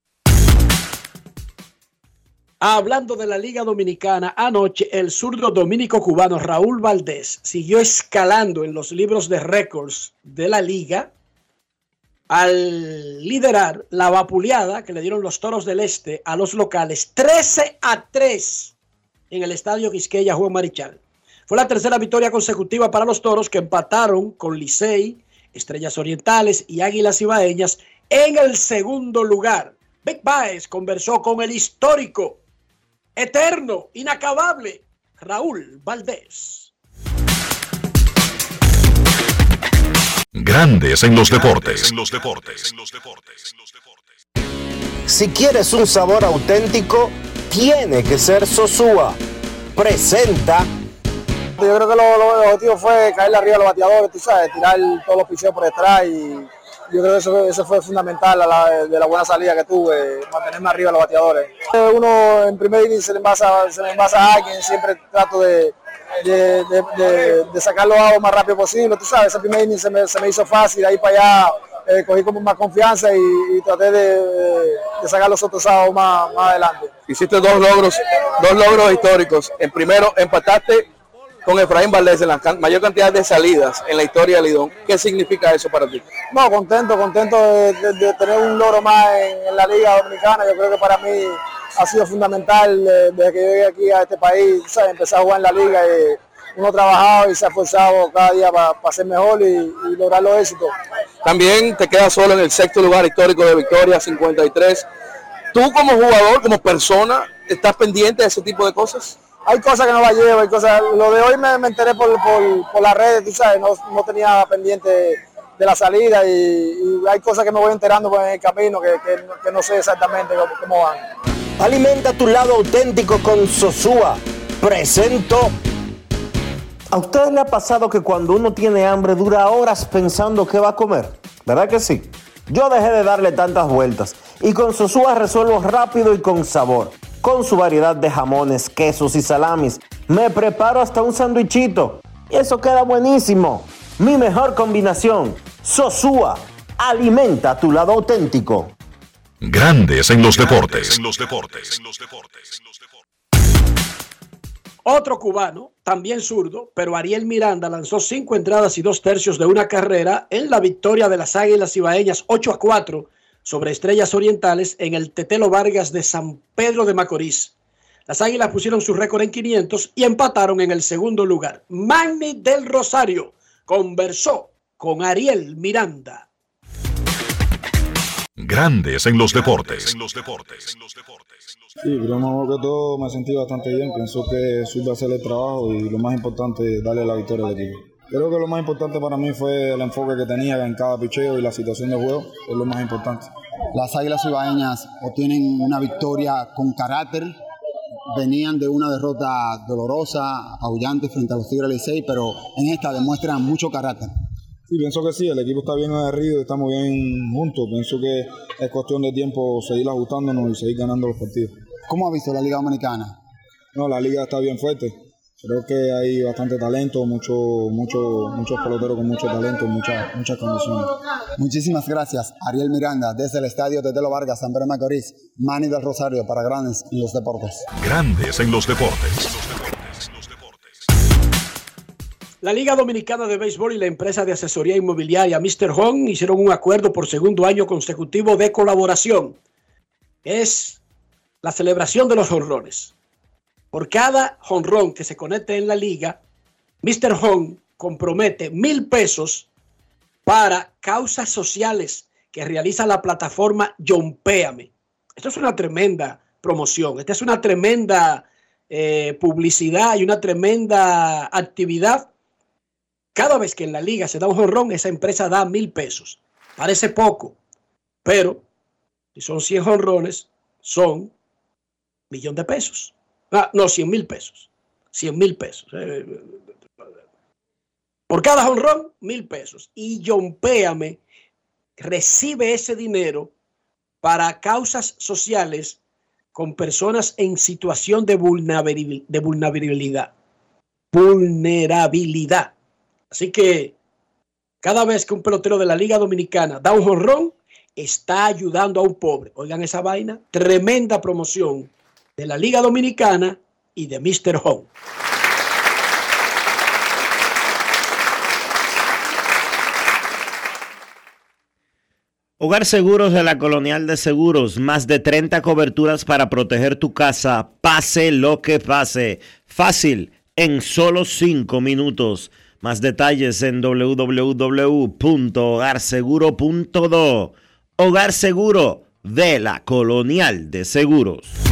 Hablando de la Liga Dominicana, anoche el zurdo dominico cubano Raúl Valdés siguió escalando en los libros de récords de la liga al liderar la vapuleada que le dieron los Toros del Este a los locales 13 a 3 en el estadio Quisqueya Juan Marichal. Fue la tercera victoria consecutiva para los Toros que empataron con Licey, Estrellas Orientales y Águilas Ibaeñas en el segundo lugar. Big Baez conversó con el histórico eterno, inacabable, Raúl Valdés. Grandes en los deportes. En los deportes. Si quieres un sabor auténtico, tiene que ser Sosúa. Presenta. Yo creo que lo, lo, objetivo fue caerle arriba a los bateadores, tú sabes, tirar todos los picheos por detrás y yo creo que eso, eso fue fundamental de la buena salida que tuve, mantenerme arriba los bateadores. Uno en primer inning se le envasa, se le envasa a alguien, siempre trato de, de, de, de, de sacarlo más rápido posible, tú sabes, ese primer inning se me, se me hizo fácil, ahí para allá eh, cogí como más confianza y, y traté de, de, sacar los otros sábados más, más adelante. Hiciste dos logros, dos logros históricos. En primero empataste con Efraín Valdés en la can mayor cantidad de salidas en la historia de Lidón. ¿Qué significa eso para ti? No, contento, contento de, de, de tener un logro más en, en, la Liga Dominicana. Yo creo que para mí ha sido fundamental eh, desde que llegué aquí a este país, ¿sabes? empecé a jugar en la Liga y uno ha trabajado y se ha esforzado cada día para pa ser mejor y, y, lograr los éxitos. También te quedas solo en el sexto lugar histórico de Victoria, 53. ¿Tú como jugador, como persona, estás pendiente de ese tipo de cosas? Hay cosas que no la llevo, hay cosas, lo de hoy me, enteré por, por, por, las redes, tú sabes, no, tenía pendiente de la salida y, hay cosas que me voy enterando en el camino que, no sé exactamente cómo, cómo, van. Alimenta tu lado auténtico con Sosúa. Presento. ¿A ustedes le ha pasado que cuando uno tiene hambre dura horas pensando qué va a comer? ¿Verdad que sí? Yo dejé de darle tantas vueltas y con Sosúa resuelvo rápido y con sabor con su variedad de jamones, quesos y salamis. Me preparo hasta un sandwichito y eso queda buenísimo. Mi mejor combinación, Sosúa, alimenta tu lado auténtico. Grandes en los deportes. En los deportes. Otro cubano, también zurdo, pero Ariel Miranda lanzó cinco entradas y dos tercios de una carrera en la victoria de las Águilas Ibaeñas 8 a 4 sobre Estrellas Orientales en el Tetelo Vargas de San Pedro de Macorís. Las Águilas pusieron su récord en 500 y empataron en el segundo lugar. Magni del Rosario conversó con Ariel Miranda. Grandes en los deportes. Sí, primero que todo me sentí bastante bien. Pienso que supe hacer el trabajo y lo más importante, darle la victoria al equipo. Creo que lo más importante para mí fue el enfoque que tenía en cada picheo y la situación de juego, es lo más importante. Las Águilas Ibaeñas obtienen una victoria con carácter, venían de una derrota dolorosa, apabullante frente a los Tigres Licey, pero en esta demuestran mucho carácter. Sí, pienso que sí, el equipo está bien agarrido, estamos bien juntos, pienso que es cuestión de tiempo seguir ajustándonos y seguir ganando los partidos. ¿Cómo ha visto la Liga Dominicana? No, la liga está bien fuerte, Creo que hay bastante talento, mucho, mucho, muchos peloteros con mucho talento, muchas, muchas condiciones. Muchísimas gracias, Ariel Miranda, desde el estadio de Telo Vargas, San Pedro Macorís, Manny del Rosario, para Grandes en los Deportes. Grandes en los Deportes. La Liga Dominicana de Béisbol y la empresa de asesoría inmobiliaria Mr. Home hicieron un acuerdo por segundo año consecutivo de colaboración. Es la celebración de los honrones. Por cada jonrón que se conecte en la liga, Mr. Home compromete mil pesos para causas sociales que realiza la plataforma Péame. Esto es una tremenda promoción, esta es una tremenda eh, publicidad y una tremenda actividad. Cada vez que en la liga se da un jonrón, esa empresa da mil pesos. Parece poco, pero si son 100 jonrones, son millón de pesos. Ah, no, 100 mil pesos. 100 mil pesos. Eh, por cada honrón, mil pesos. Y John Péame recibe ese dinero para causas sociales con personas en situación de vulnerabil- de vulnerabilidad. Vulnerabilidad. Así que cada vez que un pelotero de la Liga Dominicana da un jonrón, está ayudando a un pobre. Oigan esa vaina. Tremenda promoción de la Liga Dominicana y de Mr. Home. Hogar Seguros de la Colonial de Seguros, más de 30 coberturas para proteger tu casa, pase lo que pase. Fácil, en solo 5 minutos. Más detalles en www.hogarseguro.do. Hogar Seguro de la Colonial de Seguros.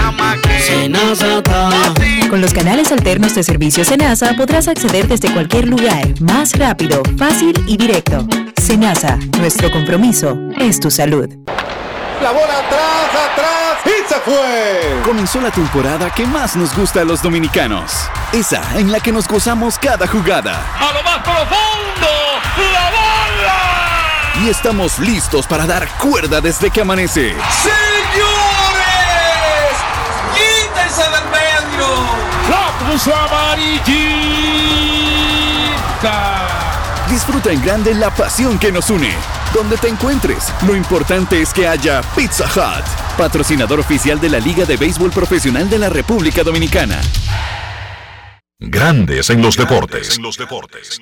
Que Senazata. Con los canales alternos de servicio Senasa podrás acceder desde cualquier lugar, más rápido, fácil y directo. Senasa, nuestro compromiso es tu salud. La bola atrás, atrás y se fue. Comenzó la temporada que más nos gusta a los dominicanos. Esa en la que nos gozamos cada jugada. A lo más profundo, la bola. Y estamos listos para dar cuerda desde que amanece. ¡Señores! Puso amarillita! Disfruta en grande la pasión que nos une. Donde te encuentres, lo importante es que haya Pizza Hut, patrocinador oficial de la Liga de Béisbol Profesional de la República Dominicana. Grandes en los deportes. En los deportes.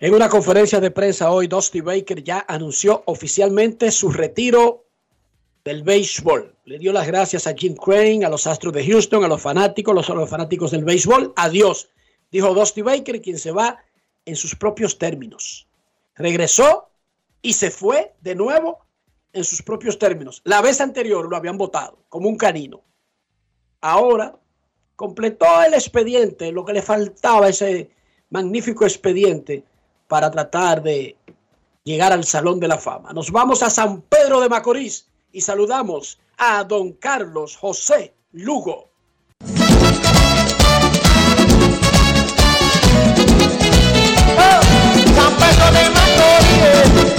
En una conferencia de prensa hoy, Dusty Baker ya anunció oficialmente su retiro del béisbol. Le dio las gracias a Jim Crane, a los Astros de Houston, a los fanáticos, los, fanáticos del béisbol. Adiós, dijo Dusty Baker, quien se va en sus propios términos. Regresó y se fue de nuevo en sus propios términos. La vez anterior lo habían votado como un canino. Ahora completó el expediente, lo que le faltaba, ese magnífico expediente para tratar de llegar al Salón de la Fama. Nos vamos a San Pedro de Macorís y saludamos a don Carlos José Lugo.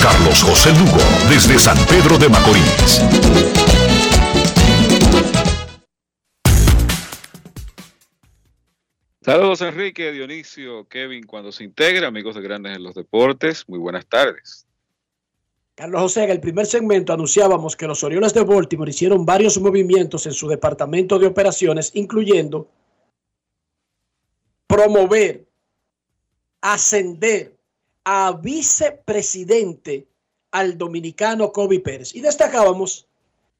Carlos José Lugo, desde San Pedro de Macorís. Saludos Enrique, Dionisio, Kevin, cuando se integra, amigos de Grandes en los Deportes, muy buenas tardes. Carlos José, en el primer segmento anunciábamos que los Orioles de Baltimore hicieron varios movimientos en su departamento de operaciones, incluyendo promover, ascender a vicepresidente al dominicano Kobe Pérez. Y destacábamos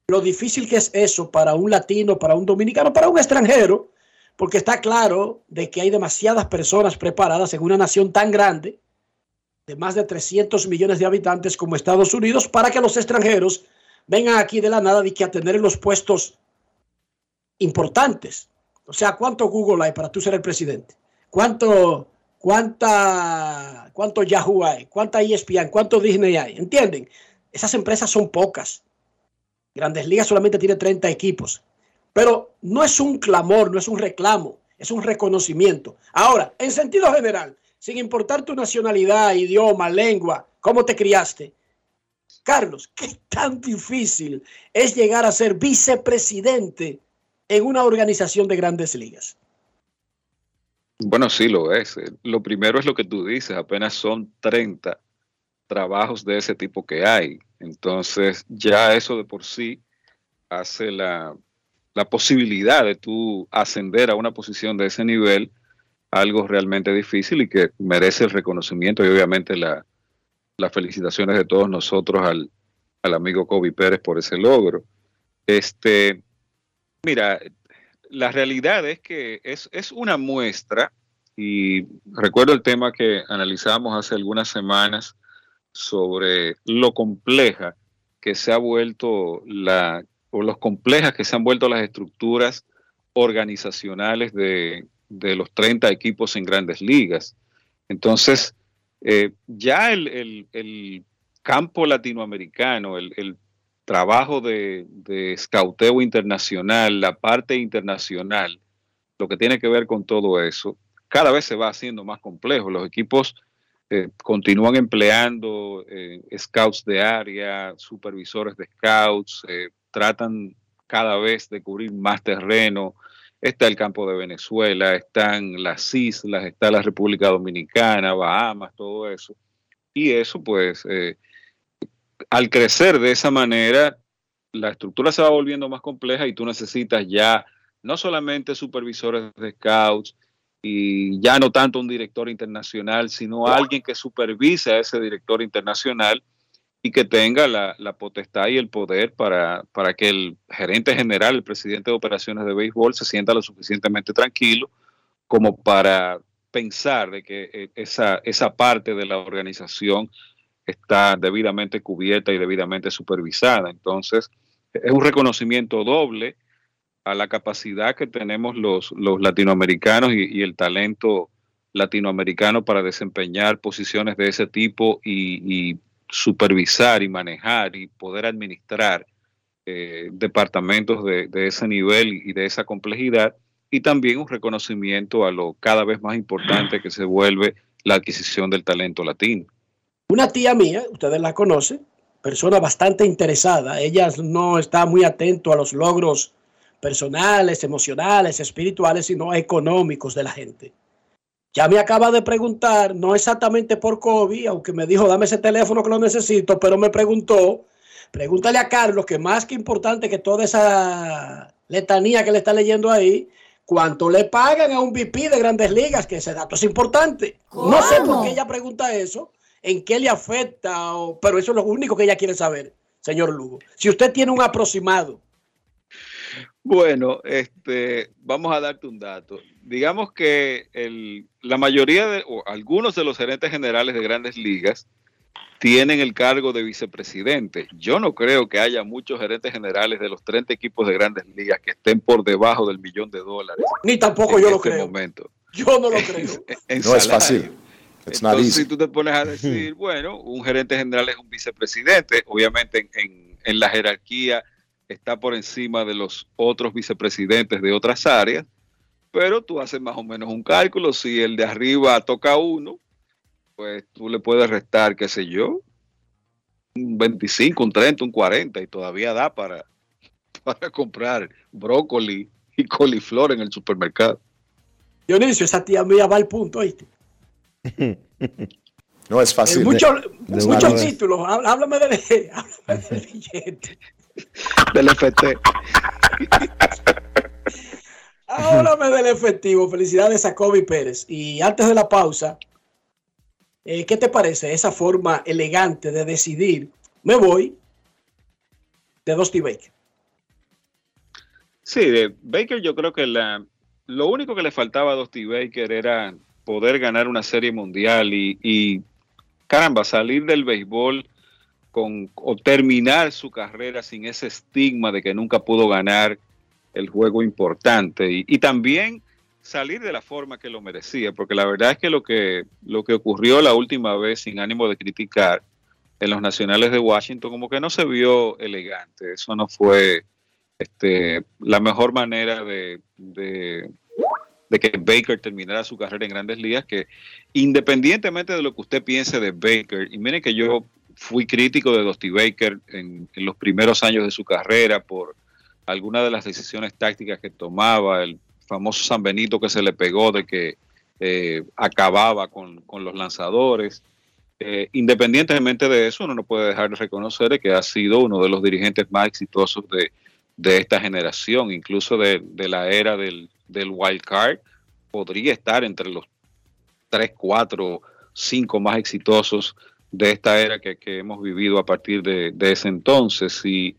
lo difícil que es eso para un latino, para un dominicano, para un extranjero, porque está claro de que hay demasiadas personas preparadas en una nación tan grande, de más de 300 millones de habitantes como Estados Unidos, para que los extranjeros vengan aquí de la nada y que a tener los puestos importantes. O sea, ¿cuánto Google hay para tú ser el presidente? ¿Cuánto, cuánta, cuánto Yahoo hay? ¿Cuánta ESPN? ¿Cuánto Disney hay? ¿Entienden? Esas empresas son pocas. Grandes Ligas solamente tiene 30 equipos. Pero no es un clamor, no es un reclamo, es un reconocimiento. Ahora, en sentido general, sin importar tu nacionalidad, idioma, lengua, cómo te criaste, Carlos, ¿qué tan difícil es llegar a ser vicepresidente en una organización de grandes ligas? Bueno, sí lo es. Lo primero es lo que tú dices, apenas son 30 trabajos de ese tipo que hay. Entonces, ya eso de por sí hace la, la posibilidad de tú ascender a una posición de ese nivel algo realmente difícil y que merece el reconocimiento y obviamente la, las felicitaciones de todos nosotros al, al, amigo Kobe Pérez por ese logro. Este, mira, la realidad es que es, es una muestra y recuerdo el tema que analizamos hace algunas semanas sobre lo compleja que se ha vuelto la o los complejas que se han vuelto las estructuras organizacionales de, de los 30 equipos en grandes ligas. Entonces, eh, ya el, el, campo latinoamericano, el, el trabajo de, de internacional, la parte internacional, lo que tiene que ver con todo eso, cada vez se va haciendo más complejo. Los equipos eh, continúan empleando eh, scouts de área, supervisores de scouts, tratan cada vez de cubrir más terreno. Está el campo de Venezuela, están las islas, está la República Dominicana, Bahamas, todo eso. Y eso, pues, eh, al crecer de esa manera, la estructura se va volviendo más compleja y tú necesitas ya no solamente supervisores de scouts y ya no tanto un director internacional, sino alguien que supervise a ese director internacional y que tenga la, la potestad y el poder para, para, que el gerente general, el presidente de operaciones de béisbol, se sienta lo suficientemente tranquilo como para pensar de que eh, esa, esa parte de la organización está debidamente cubierta y debidamente supervisada. Entonces, es un reconocimiento doble a la capacidad que tenemos los, los latinoamericanos y, y, el talento latinoamericano para desempeñar posiciones de ese tipo y, y supervisar y manejar y poder administrar eh, departamentos de, de, ese nivel y de esa complejidad y también un reconocimiento a lo cada vez más importante que se vuelve la adquisición del talento latino. Una tía mía, ustedes la conocen, persona bastante interesada, ella no está muy atento a los logros personales, emocionales, espirituales, sino económicos de la gente. Ya me acaba de preguntar, no exactamente por COVID, aunque me dijo, dame ese teléfono que lo necesito, pero me preguntó, pregúntale a Carlos, que más que importante que toda esa letanía que le está leyendo ahí, ¿cuánto le pagan a un VP de grandes ligas? Que ese dato es importante. ¿Cómo? No sé por qué ella pregunta eso, en qué le afecta, o, pero eso es lo único que ella quiere saber, señor Lugo. Si usted tiene un aproximado. Bueno, este, vamos a darte un dato. Digamos que el, la mayoría de, o algunos de los gerentes generales de grandes ligas tienen el cargo de vicepresidente. Yo no creo que haya muchos gerentes generales de los 30 equipos de grandes ligas que estén por debajo del millón de dólares. Ni tampoco yo en lo este creo. Momento. Yo no lo creo. En no es fácil. Entonces, si tú te pones a decir, bueno, un gerente general es un vicepresidente, obviamente en, en, la jerarquía está por encima de los otros vicepresidentes de otras áreas, pero tú haces más o menos un cálculo, si el de arriba toca uno, pues tú le puedes restar, qué sé yo, un 25, un 30, un 40 y todavía da para, para comprar brócoli y coliflor en el supermercado. Dionisio, esa tía mía va al punto, ¿oíste? No es fácil. Eh, muchos de, muchos títulos. Háblame del, háblame del billete. Del FT. háblame del efectivo. Felicidades a Kobe Pérez. Y antes de la pausa, eh, ¿qué te parece esa forma elegante de decidir? Me voy de Dusty Baker. Sí, de Baker yo creo que la, lo único que le faltaba a Dusty Baker era poder ganar una serie mundial y, caramba, salir del béisbol con, o terminar su carrera sin ese estigma de que nunca pudo ganar el juego importante y, también salir de la forma que lo merecía, porque la verdad es que lo que lo que ocurrió la última vez, sin ánimo de criticar, en los nacionales de Washington, como que no se vio elegante. Eso no fue este, la mejor manera de, de que Baker terminara su carrera en grandes ligas, que independientemente de lo que usted piense de Baker, y miren que yo fui crítico de Dusty Baker en, los primeros años de su carrera por algunas de las decisiones tácticas que tomaba, el famoso San Benito que se le pegó de que eh, acababa con, los lanzadores. Eh, independientemente de eso, uno no puede dejar de reconocer que ha sido uno de los dirigentes más exitosos de, esta generación, incluso de la era del, del wild card podría estar entre los 3, 4, 5 más exitosos de esta era que, hemos vivido a partir de, ese entonces y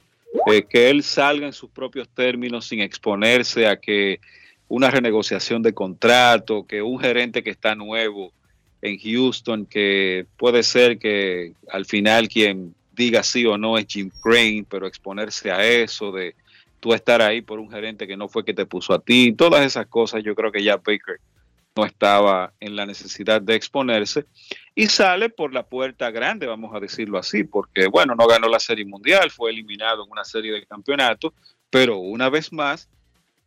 eh, que él salga en sus propios términos sin exponerse a que una renegociación de contrato, que un gerente que está nuevo en Houston, que puede ser que al final quien diga sí o no es Jim Crane, pero exponerse a eso de tú estar ahí por un gerente que no fue que te puso a ti, todas esas cosas, yo creo que ya Baker no estaba en la necesidad de exponerse y sale por la puerta grande, vamos a decirlo así, porque bueno, no ganó la Serie Mundial, fue eliminado en una serie de campeonatos, pero una vez más,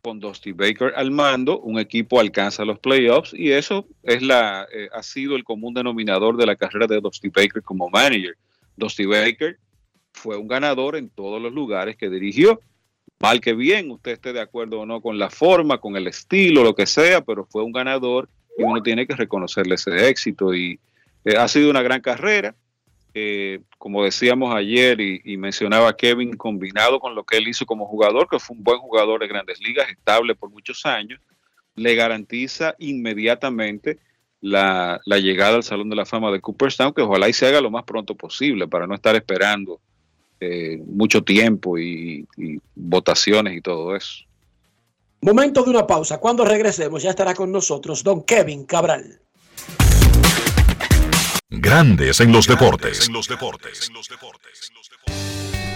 con Dusty Baker al mando, un equipo alcanza los playoffs y eso es la, eh, ha sido el común denominador de la carrera de Dusty Baker como manager. Dusty Baker fue un ganador en todos los lugares que dirigió mal que bien, usted esté de acuerdo o no con la forma, con el estilo, lo que sea, pero fue un ganador y uno tiene que reconocerle ese éxito. Y eh, ha sido una gran carrera. Eh, como decíamos ayer y, mencionaba Kevin, combinado con lo que él hizo como jugador, que fue un buen jugador de grandes ligas, estable por muchos años, le garantiza inmediatamente la, la llegada al Salón de la Fama de Cooperstown, que ojalá y se haga lo más pronto posible para no estar esperando eh, mucho tiempo y, votaciones y todo eso. Momento de una pausa. Cuando regresemos ya estará con nosotros don Kevin Cabral. Grandes en los deportes. En los deportes.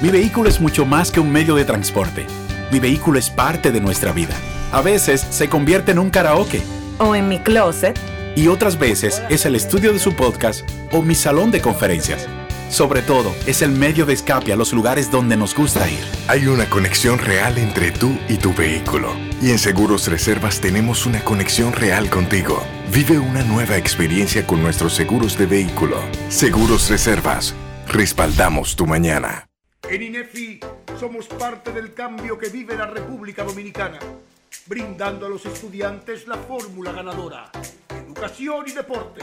Mi vehículo es mucho más que un medio de transporte. Mi vehículo es parte de nuestra vida. A veces se convierte en un karaoke. O en mi closet. Y otras veces es el estudio de su podcast o mi salón de conferencias. Sobre todo, es el medio de escape a los lugares donde nos gusta ir. Hay una conexión real entre tú y tu vehículo. Y en Seguros Reservas tenemos una conexión real contigo. Vive una nueva experiencia con nuestros seguros de vehículo. Seguros Reservas. Respaldamos tu mañana. En INEFI somos parte del cambio que vive la República Dominicana, brindando a los estudiantes la fórmula ganadora. Educación y deporte.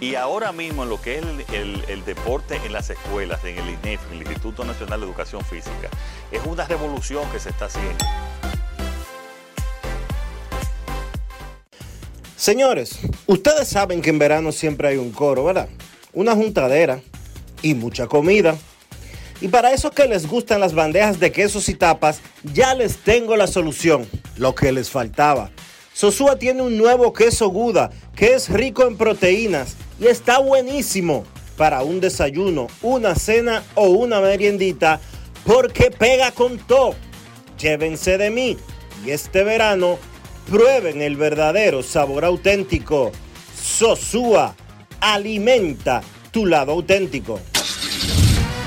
Y ahora mismo en lo que es el, deporte en las escuelas, en el INEF, el Instituto Nacional de Educación Física, es una revolución que se está haciendo. Señores, ustedes saben que en verano siempre hay un coro, ¿verdad? Una juntadera y mucha comida. Y para esos que les gustan las bandejas de quesos y tapas, ya les tengo la solución, lo que les faltaba. Sosúa tiene un nuevo queso Guda que es rico en proteínas y está buenísimo para un desayuno, una cena o una meriendita porque pega con todo. Llévense de mí y este verano prueben el verdadero sabor auténtico. Sosúa alimenta tu lado auténtico.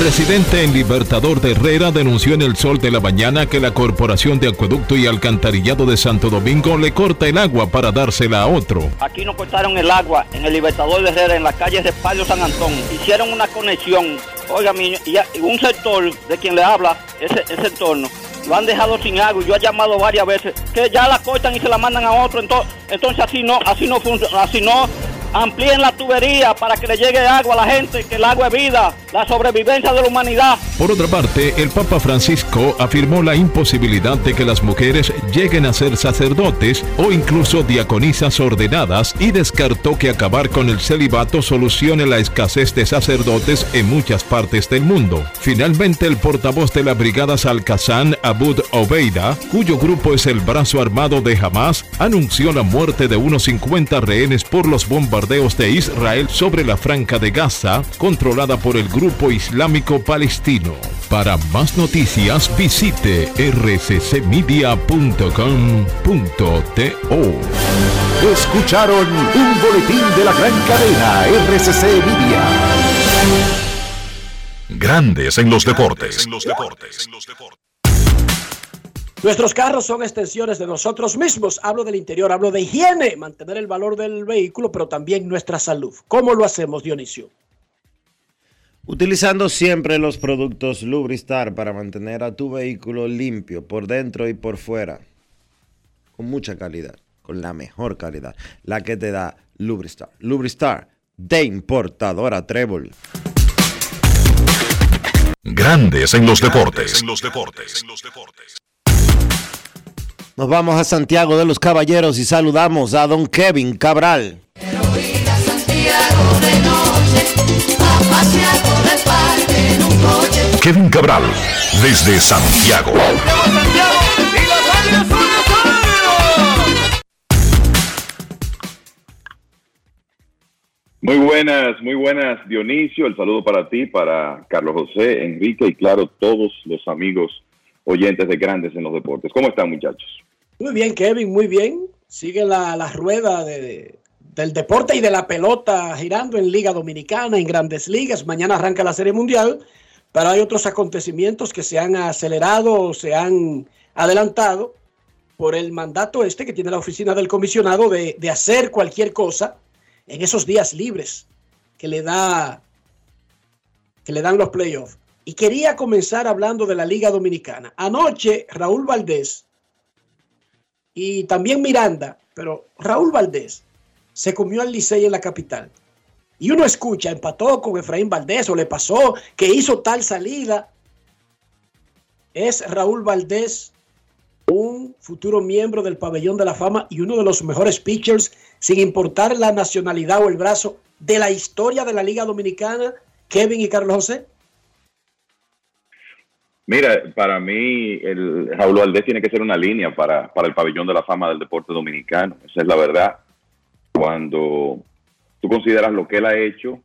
Residente en Libertador de Herrera denunció en el sol de la mañana que la Corporación de Acueducto y Alcantarillado de Santo Domingo le corta el agua para dársela a otro. Aquí nos cortaron el agua en el Libertador de Herrera, en la calle de Palio San Antón. Hicieron una conexión. Oiga, mi, y un sector de quien le habla, ese, ese entorno, lo han dejado sin agua yo he llamado varias veces que ya la cortan y se la mandan a otro. Entonces, entonces así no, así no funciona, así no amplíen la tubería para que le llegue agua a la gente, que el agua es vida, la sobrevivencia de la humanidad. Por otra parte, el Papa Francisco afirmó la imposibilidad de que las mujeres lleguen a ser sacerdotes o incluso diaconisas ordenadas y descartó que acabar con el celibato solucione la escasez de sacerdotes en muchas partes del mundo. Finalmente, el portavoz de la Brigada Salcazán, Abud Obeida, cuyo grupo es el brazo armado de Hamas, anunció la muerte de unos 50 rehenes por los bombardeos de Israel sobre la franja de Gaza, controlada por el grupo islámico palestino. Para más noticias visite rccmedia.com.to. Escucharon un boletín de la gran cadena RCC Media. Grandes en los deportes. Nuestros carros son extensiones de nosotros mismos. Hablo del interior, hablo de higiene, mantener el valor del vehículo, pero también nuestra salud. ¿Cómo lo hacemos, Dionisio? Utilizando siempre los productos Lubristar para mantener a tu vehículo limpio por dentro y por fuera. Con mucha calidad, con la mejor calidad, la que te da Lubristar. Lubristar de importadora Trébol. Grandes en los deportes. Nos vamos a Santiago de los Caballeros y saludamos a don Kevin Cabral. Kevin Cabral, desde Santiago. Muy buenas, muy buenas, Dionisio. El saludo para ti, para Carlos José, Enrique y claro, todos los amigos oyentes de Grandes en los Deportes. ¿Cómo están, muchachos? Muy bien, Kevin, muy bien. Sigue la, la rueda de, del deporte y de la pelota girando en Liga Dominicana, en grandes ligas. Mañana arranca la Serie Mundial, pero hay otros acontecimientos que se han acelerado o se han adelantado por el mandato este que tiene la oficina del comisionado de, de hacer cualquier cosa en esos días libres que le da que le dan los playoffs. Y quería comenzar hablando de la Liga Dominicana. Anoche Raúl Valdés y también Miranda, pero Raúl Valdés se comió al Licey en la capital. Y uno escucha, empató con Efraín Valdés o le pasó que hizo tal salida. Es Raúl Valdés un futuro miembro del pabellón de la fama y uno de los mejores pitchers, sin importar la nacionalidad o el brazo, de la historia de la Liga Dominicana, Kevin y Carlos José? Mira, para mí el Raúl Valdés tiene que ser una línea para, para el pabellón de la fama del deporte dominicano. Esa es la verdad. Cuando tú consideras lo que él ha hecho,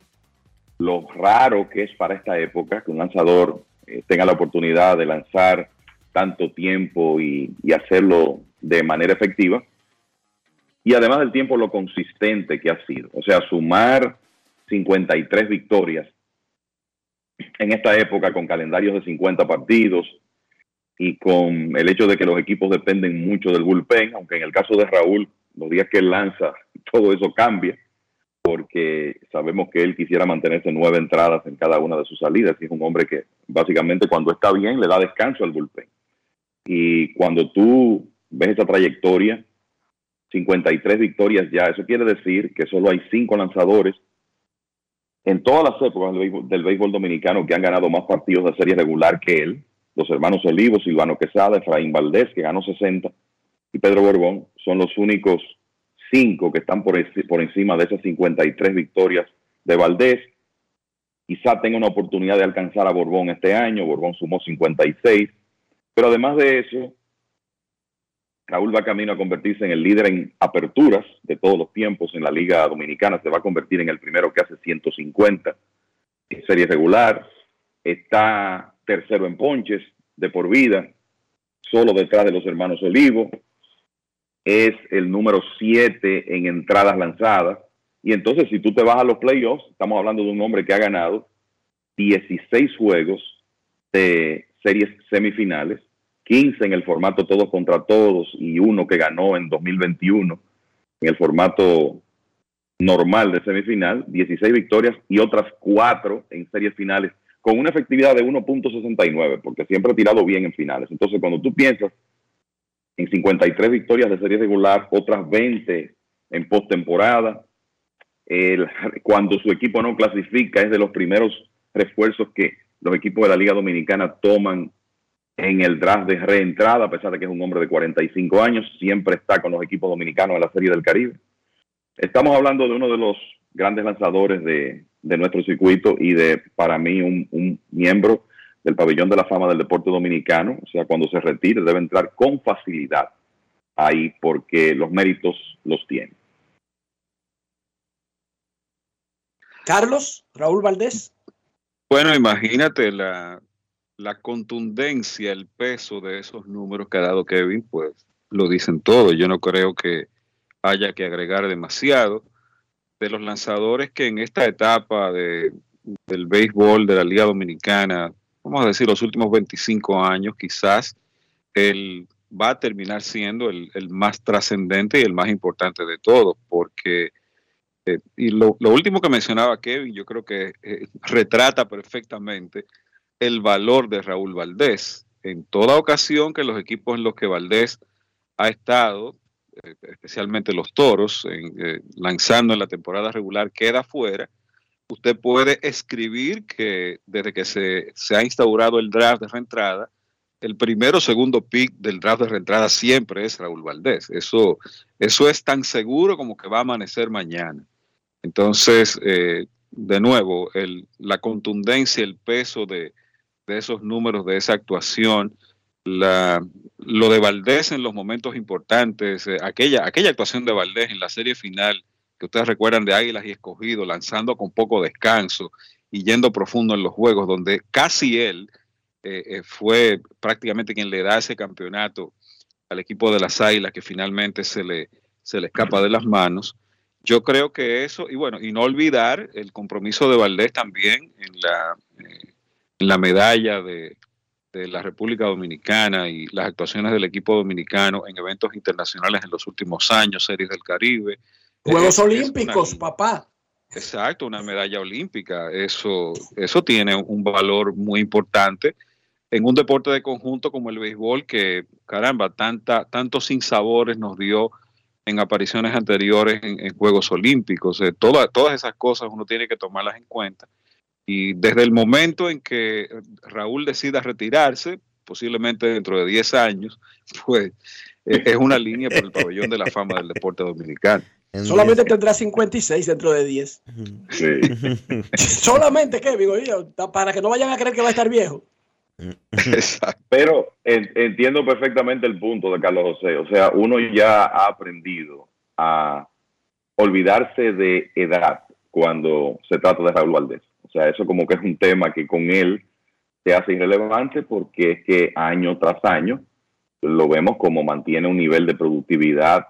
lo raro que es para esta época que un lanzador eh, tenga la oportunidad de lanzar tanto tiempo y, y, hacerlo de manera efectiva, y además del tiempo lo consistente que ha sido. O sea, sumar 53 victorias en esta época con calendarios de 50 partidos y con el hecho de que los equipos dependen mucho del bullpen, aunque en el caso de Raúl, los días que él lanza, todo eso cambia, porque sabemos que él quisiera mantenerse nueve entradas en cada una de sus salidas, y es un hombre que básicamente cuando está bien le da descanso al bullpen. Y cuando tú ves esa trayectoria, 53 victorias ya, eso quiere decir que solo hay cinco lanzadores en todas las épocas del béisbol, del béisbol dominicano que han ganado más partidos de serie regular que él, los hermanos Olivos, Silvano Quesada, Efraín Valdés, que ganó 60, y Pedro Borbón, son los únicos cinco que están por, por encima de esas 53 victorias de Valdés. Quizá tenga una oportunidad de alcanzar a Borbón este año, Borbón sumó 56, pero además de eso, Raúl va camino a convertirse en el líder en aperturas de todos los tiempos en la Liga Dominicana. Se va a convertir en el primero que hace 150 en serie regular. Está tercero en ponches de por vida, solo detrás de los hermanos Olivo. Es el número 7 en entradas lanzadas. Y entonces, si tú te vas a los playoffs, estamos hablando de un hombre que ha ganado 16 juegos de series semifinales 15 en el formato todos contra todos y uno que ganó en 2021 en el formato normal de semifinal, 16 victorias y otras 4 en series finales con una efectividad de 1.69, porque siempre ha tirado bien en finales. Entonces, cuando tú piensas en 53 victorias de serie regular, otras 20 en postemporada, cuando su equipo no clasifica, es de los primeros refuerzos que los equipos de la Liga Dominicana toman en el draft de reentrada, a pesar de que es un hombre de 45 años, siempre está con los equipos dominicanos en la Serie del Caribe. Estamos hablando de uno de los grandes lanzadores de, nuestro circuito y de, para mí, un, miembro del pabellón de la fama del deporte dominicano. O sea, cuando se retire debe entrar con facilidad ahí porque los méritos los tiene. Carlos, Raúl Valdés. Bueno, imagínate la, la contundencia, el peso de esos números que ha dado Kevin, pues lo dicen todo. Yo no creo que haya que agregar demasiado. De los lanzadores que en esta etapa de, del béisbol de la Liga Dominicana, vamos a decir los últimos 25 años, quizás él va a terminar siendo el, más trascendente y el más importante de todos, porque, eh, y lo, último que mencionaba Kevin, yo creo que eh, retrata perfectamente el valor de Raúl Valdés. En toda ocasión que los equipos en los que Valdés ha estado, eh, especialmente los toros, eh, lanzando en la temporada regular, queda fuera, usted puede escribir que desde que se, ha instaurado el draft de reentrada, el primero o segundo pick del draft de reentrada siempre es Raúl Valdés. Eso, eso es tan seguro como que va a amanecer mañana. Entonces, eh, de nuevo, la contundencia, el peso de, de esos números, de esa actuación, la, lo de Valdés en los momentos importantes, eh, aquella, aquella actuación de Valdés en la serie final, que ustedes recuerdan de Águilas y Escogido, lanzando con poco descanso y yendo profundo en los juegos, donde casi él eh, eh, fue prácticamente quien le da ese campeonato al equipo de las Águilas, que finalmente se le, se le escapa de las manos. Yo creo que eso, y bueno, y no olvidar el compromiso de Valdés también en la la medalla de, la República Dominicana y las actuaciones del equipo dominicano en eventos internacionales en los últimos años, Series del Caribe. Juegos Olímpicos, papá. Exacto, una medalla olímpica. Eso, eso tiene un valor muy importante en un deporte de conjunto como el béisbol, que caramba, tanta, tantos sinsabores nos dio en apariciones anteriores en, Juegos Olímpicos. Eh, todas esas cosas uno tiene que tomarlas en cuenta. Y desde el momento en que Raúl decida retirarse, posiblemente dentro de 10 años, pues e-, es una línea por el pabellón de la fama del deporte dominicano. Solamente tendrá 56 dentro de 10. Sí. Solamente, Kevin, para que no vayan a creer que va a estar viejo. Pero entiendo perfectamente el punto de Carlos José. O sea, uno ya ha aprendido a olvidarse de edad cuando se trata de Raúl Valdés. O sea, eso como que es un tema que con él se hace irrelevante porque es que año tras año lo vemos como mantiene un nivel de productividad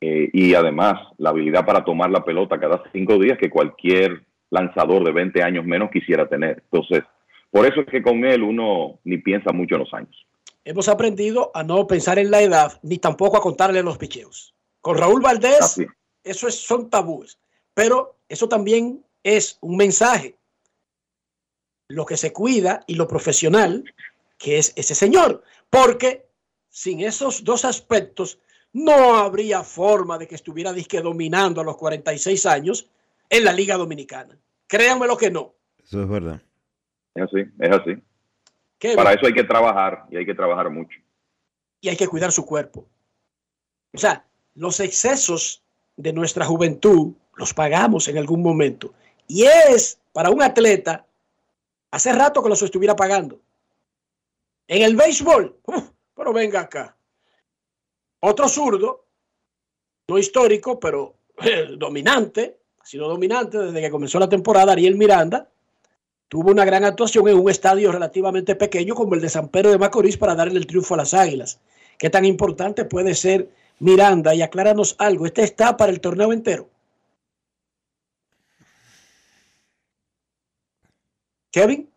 eh, y además la habilidad para tomar la pelota cada cinco días que cualquier lanzador de 20 años menos quisiera tener. Entonces, por eso es que con él uno ni piensa mucho en los años. Hemos aprendido a no pensar en la edad ni tampoco a contarle los picheos. Con Raúl Valdés, Así. eso es, son tabúes, pero eso también es un mensaje. Lo que se cuida y lo profesional que es ese señor, porque sin esos dos aspectos no habría forma de que estuviera disque dominando a los 46 años en la Liga Dominicana. Créanme lo que no. Eso es verdad. Es así, es así. Qué Para bien. eso hay que trabajar y hay que trabajar mucho. y hay que cuidar su cuerpo. O sea, los excesos de nuestra juventud los pagamos en algún momento. Y es para un atleta, hace rato que los estuviera pagando. En el béisbol, pero venga acá. Otro zurdo, no histórico, pero eh, dominante, ha sido dominante desde que comenzó la temporada, Ariel Miranda, tuvo una gran actuación en un estadio relativamente pequeño como el de San Pedro de Macorís para darle el triunfo a las Águilas. ¿Qué tan importante puede ser Miranda? Y acláranos algo, ¿este está para el torneo entero? Kevin,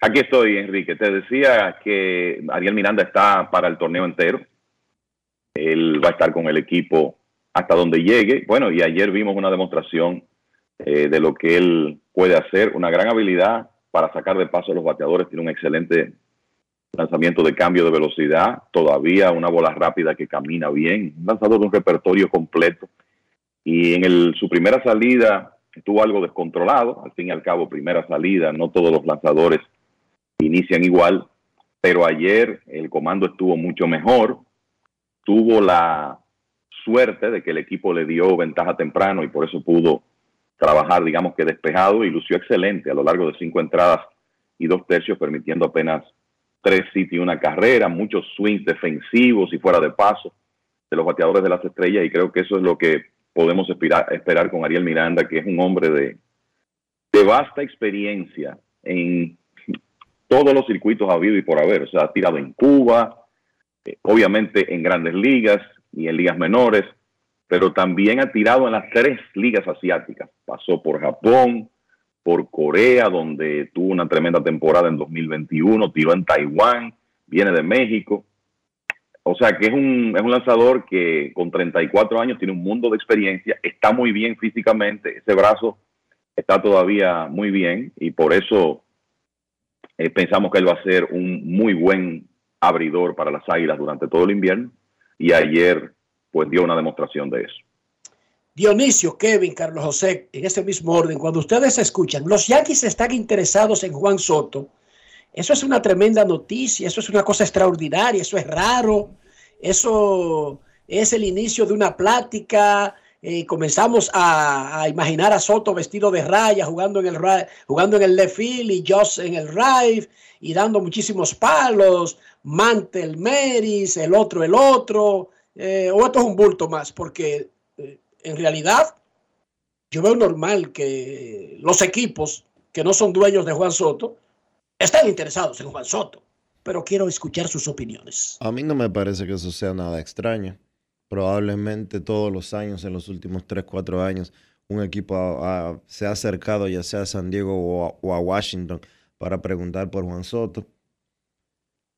Aquí estoy, Enrique. Te decía que Ariel Miranda está para el torneo entero. Él va a estar con el equipo hasta donde llegue. Bueno, y ayer vimos una demostración eh, de lo que él puede hacer. Una gran habilidad para sacar de paso a los bateadores. Tiene un excelente lanzamiento de cambio de velocidad. Todavía una bola rápida que camina bien. Un lanzador de un repertorio completo. Y en su primera salida estuvo algo descontrolado. Al fin y al cabo, primera salida. No todos los lanzadores inician igual, pero ayer el comando estuvo mucho mejor, tuvo la suerte de que el equipo le dio ventaja temprano y por eso pudo trabajar, digamos que despejado y lució excelente a lo largo de cinco entradas y dos tercios, permitiendo apenas tres hits y una carrera, muchos swings defensivos y fuera de paso de los bateadores de las estrellas y creo que eso es lo que podemos esperar, esperar con Ariel Miranda, que es un hombre de, de vasta experiencia en todos los circuitos ha habido y por haber. O sea, ha tirado en Cuba, eh, obviamente en grandes ligas y en ligas menores, pero también ha tirado en las tres ligas asiáticas. Pasó por Japón, por Corea, donde tuvo una tremenda temporada en 2021, tiró en Taiwán, viene de México. O sea que es un, es un lanzador que con 34 años tiene un mundo de experiencia, está muy bien físicamente, ese brazo está todavía muy bien y por eso eh, pensamos que él va a ser un muy buen abridor para las Águilas durante todo el invierno y ayer pues dio una demostración de eso. Dionisio, Kevin, Carlos José, en ese mismo orden, cuando ustedes escuchan, los Yankees están interesados en Juan Soto. Eso es una tremenda noticia, eso es una cosa extraordinaria, eso es raro, eso es el inicio de una plática. eh, comenzamos a, imaginar a Soto vestido de raya, jugando en el, jugando en el left field y Joss en el right y dando muchísimos palos. Mantel Meris, el otro, el otro. eh, o esto es un bulto más, porque eh, en realidad yo veo normal que los equipos que no son dueños de Juan Soto están interesados en Juan Soto, pero quiero escuchar sus opiniones. A mí no me parece que eso sea nada extraño. Probablemente todos los años, en los últimos 3, 4 años, un equipo se ha acercado ya sea a San Diego o a, o a Washington para preguntar por Juan Soto.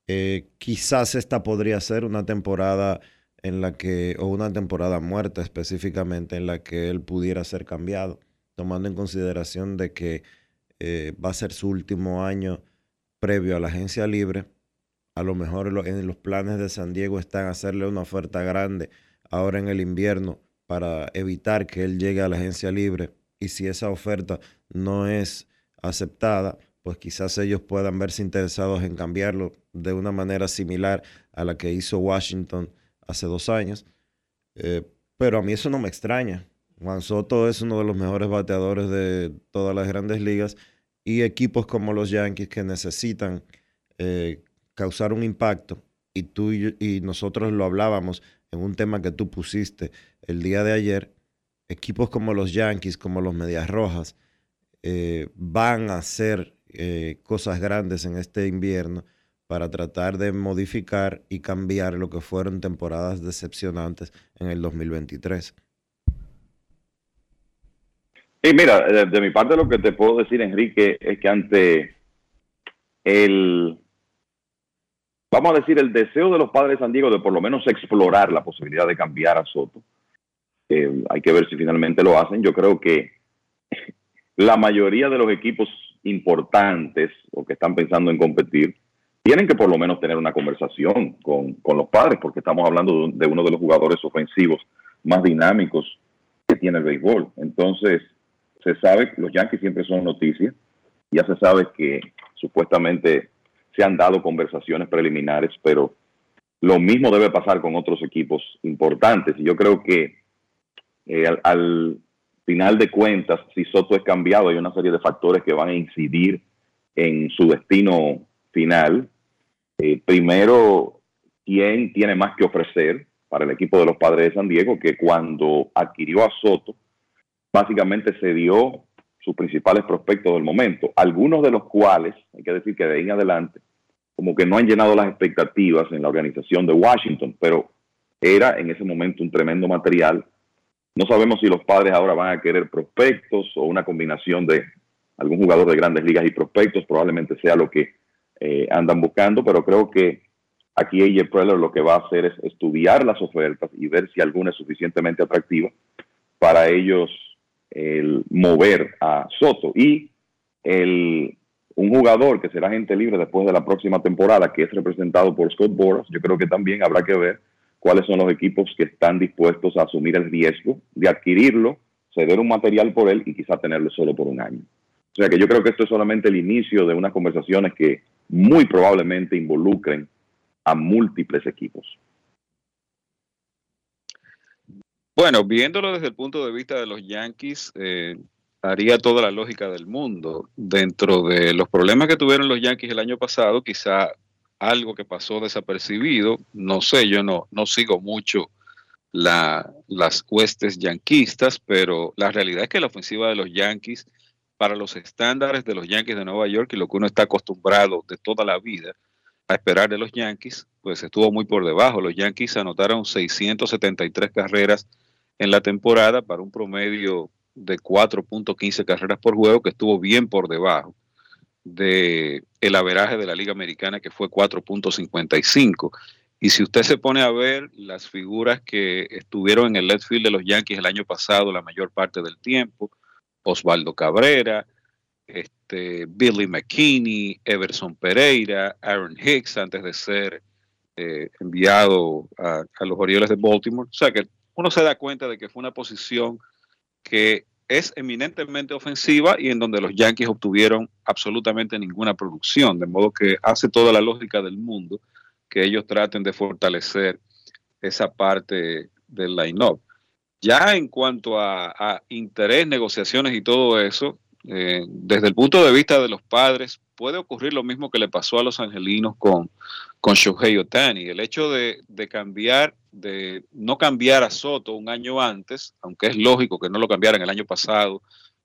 Eh, quizás esta podría ser una temporada en la que, o una temporada muerta específicamente, en la que él pudiera ser cambiado, tomando en consideración de que eh, va a ser su último año previo a la agencia libre. A lo mejor en los planes de San Diego están hacerle una oferta grande ahora en el invierno para evitar que él llegue a la agencia libre. Y si esa oferta no es aceptada, pues quizás ellos puedan verse interesados en cambiarlo de una manera similar a la que hizo Washington hace dos años. Eh, pero a mí eso no me extraña. Juan Soto es uno de los mejores bateadores de todas las grandes ligas y equipos como los Yankees que necesitan eh, causar un impacto y tú y, y nosotros lo hablábamos en un tema que tú pusiste el día de ayer, equipos como los Yankees, como los Medias Rojas, eh, van a hacer eh, cosas grandes en este invierno para tratar de modificar y cambiar lo que fueron temporadas decepcionantes en el 2023. Y mira, de, de mi parte lo que te puedo decir, Enrique, es que ante el, vamos a decir, el deseo de los padres de San Diego de por lo menos explorar la posibilidad de cambiar a Soto, eh, hay que ver si finalmente lo hacen. Yo creo que la mayoría de los equipos importantes o que están pensando en competir tienen que por lo menos tener una conversación con, con los padres, porque estamos hablando de uno de los jugadores ofensivos más dinámicos que tiene el béisbol. Entonces, se sabe, los Yankees siempre son noticias, ya se sabe que supuestamente se han dado conversaciones preliminares, pero lo mismo debe pasar con otros equipos importantes. Y yo creo que eh, al, al, final de cuentas, si Soto es cambiado, hay una serie de factores que van a incidir en su destino final. Eh, primero, ¿quién tiene más que ofrecer para el equipo de los padres de San Diego? Que cuando adquirió a Soto, básicamente se dio sus principales prospectos del momento, algunos de los cuales, hay que decir que de ahí en adelante, como que no han llenado las expectativas en la organización de Washington, pero era en ese momento un tremendo material. No sabemos si los padres ahora van a querer prospectos o una combinación de algún jugador de grandes ligas y prospectos, probablemente sea lo que eh, andan buscando, pero creo que aquí AJ Preller lo que va a hacer es estudiar las ofertas y ver si alguna es suficientemente atractiva para ellos el mover a Soto y el, un jugador que será gente libre después de la próxima temporada, que es representado por Scott Boras, yo creo que también habrá que ver cuáles son los equipos que están dispuestos a asumir el riesgo de adquirirlo, ceder un material por él y quizá tenerlo solo por un año. O sea que yo creo que esto es solamente el inicio de unas conversaciones que muy probablemente involucren a múltiples equipos. Bueno, viéndolo desde el punto de vista de los Yankees, eh, haría toda la lógica del mundo. Dentro de los problemas que tuvieron los Yankees el año pasado, quizá algo que pasó desapercibido, no sé, yo no, no sigo mucho la, las huestes yanquistas, pero la realidad es que la ofensiva de los Yankees, para los estándares de los Yankees de Nueva York y lo que uno está acostumbrado de toda la vida a esperar de los Yankees, pues estuvo muy por debajo. Los Yankees anotaron 673 carreras en la temporada para un promedio de 4.15 carreras por juego, que estuvo bien por debajo de el averaje de la Liga Americana, que fue 4.55. Y si usted se pone a ver las figuras que estuvieron en el left field de los Yankees el año pasado, la mayor parte del tiempo, Osvaldo Cabrera, este, Billy McKinney, Everson Pereira, Aaron Hicks, antes de ser eh, enviado a, a los Orioles de Baltimore. O sea que uno se da cuenta de que fue una posición que es eminentemente ofensiva y en donde los Yankees obtuvieron absolutamente ninguna producción, de modo que hace toda la lógica del mundo que ellos traten de fortalecer esa parte del line-up. Ya en cuanto a, a, interés, negociaciones y todo eso, eh, desde el punto de vista de los padres, puede ocurrir lo mismo que le pasó a los angelinos con, con Shohei Otani. El hecho de, cambiar, de no cambiar a Soto un año antes, aunque es lógico que no lo cambiaran el año pasado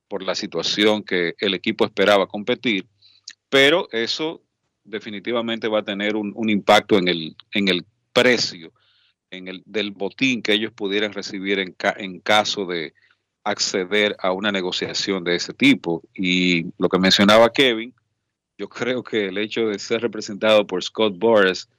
por la situación que el equipo esperaba competir, pero eso definitivamente va a tener un, un impacto en el, en el precio en el, del botín que ellos pudieran recibir en, ca, en caso de acceder a una negociación de ese tipo. Y lo que mencionaba Kevin, yo creo que el hecho de ser representado por Scott Boras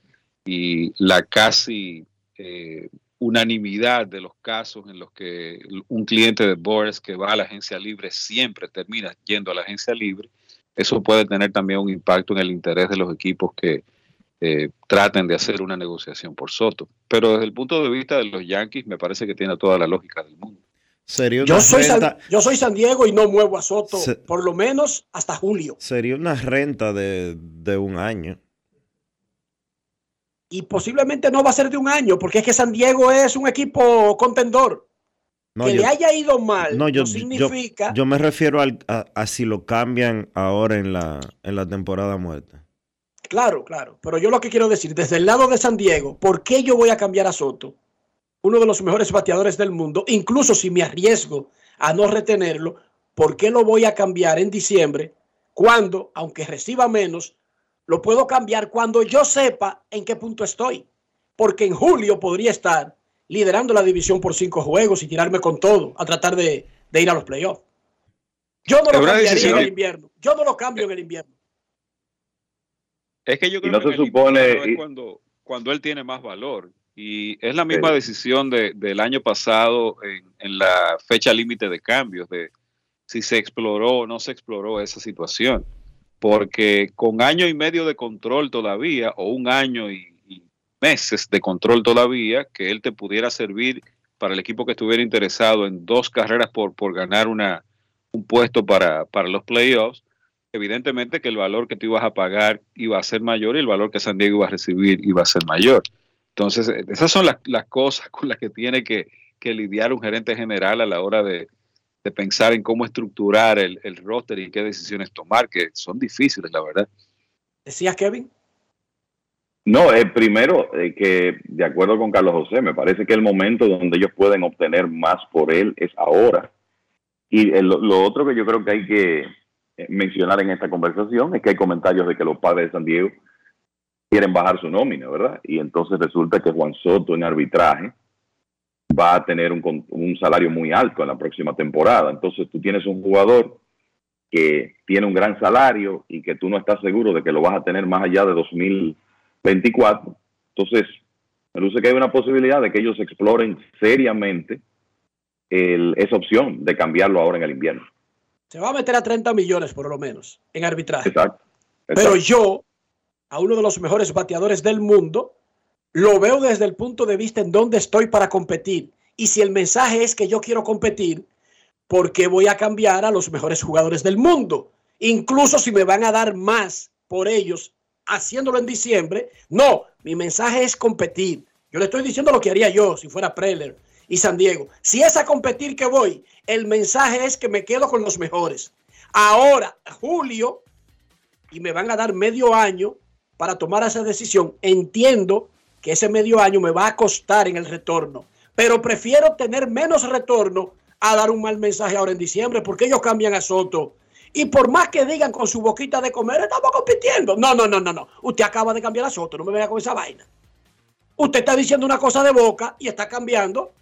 y la casi eh, unanimidad de los casos en los que un cliente de Boras que va a la agencia libre siempre termina yendo a la agencia libre, eso puede tener también un impacto en el interés de los equipos que eh, traten de hacer una negociación por Soto. Pero desde el punto de vista de los Yankees, me parece que tiene toda la lógica del mundo. Sería yo, soy renta, San, yo soy San Diego y no muevo a Soto, se, por lo menos hasta julio. Sería una renta de, de, un año. Y posiblemente no va a ser de un año, porque es que San Diego es un equipo contendor. No, que yo, le haya ido mal no, yo, no significa. Yo, yo, me refiero al, a, a, si lo cambian ahora en la, en la temporada muerta. Claro, claro. Pero yo lo que quiero decir, desde el lado de San Diego, ¿por qué yo voy a cambiar a Soto? Uno de los mejores bateadores del mundo, incluso si me arriesgo a no retenerlo, ¿por qué lo voy a cambiar en diciembre cuando, aunque reciba menos, lo puedo cambiar cuando yo sepa en qué punto estoy. Porque en julio podría estar liderando la división por cinco juegos y tirarme con todo a tratar de, de ir a los playoffs. Yo no lo cambiaría decisión. en el invierno. Yo no lo cambio en el invierno. Es que yo Y creo no que se supone- es y- cuando, cuando él tiene más valor. Y es la misma decisión de- del año pasado en, en la fecha límite de cambios, de si se exploró o no se exploró esa situación. Porque con año y medio de control todavía, o un año y, y meses de control todavía, que él te pudiera servir para el equipo que estuviera interesado en dos carreras por, por ganar una, un puesto para, para los playoffs, evidentemente que el valor que tú ibas a pagar iba a ser mayor y el valor que San Diego iba a recibir iba a ser mayor. Entonces, eh, esas son las, las cosas con las que tiene que, que lidiar un gerente general a la hora de, de pensar en cómo estructurar el, el roster y qué decisiones tomar, que son difíciles, la verdad. ¿Decías, Kevin? No, eh, primero eh, que de acuerdo con Carlos José, me parece que el momento donde ellos pueden obtener más por él es ahora. Y el- lo otro que yo creo que hay que eh, mencionar en esta conversación es que hay comentarios de que los padres de San Diego quieren bajar su nómina, ¿verdad? Y entonces resulta que Juan Soto en arbitraje va a tener un, un salario muy alto en la próxima temporada. Entonces tú tienes un jugador que tiene un gran salario y que tú no estás seguro de que lo vas a tener más allá de 2024. Entonces, me luce que hay una posibilidad de que ellos exploren seriamente el- esa opción de cambiarlo ahora en el invierno. Se va a meter a 30 millones por lo menos en arbitraje. Exacto. Pero yo, a uno de los mejores bateadores del mundo, lo veo desde el punto de vista en dónde estoy para competir. Y si el mensaje es que yo quiero competir, ¿por qué voy a cambiar a los mejores jugadores del mundo? Incluso si me van a dar más por ellos haciéndolo en diciembre. No, mi mensaje es competir. Yo le estoy diciendo lo que haría yo si fuera Preller y San Diego. Si es a competir que voy, el mensaje es que me quedo con los mejores. Ahora, Julio, y me van a dar medio año para tomar esa decisión. Entiendo que ese medio año me va a costar en el retorno, pero prefiero tener menos retorno a dar un mal mensaje ahora en diciembre, porque ellos cambian a Soto. Y por más que digan con su boquita de comer, estamos compitiendo. No, no, no, no, no. Usted acaba de cambiar a Soto, no me venga con esa vaina. Usted está diciendo una cosa de boca y está cambiando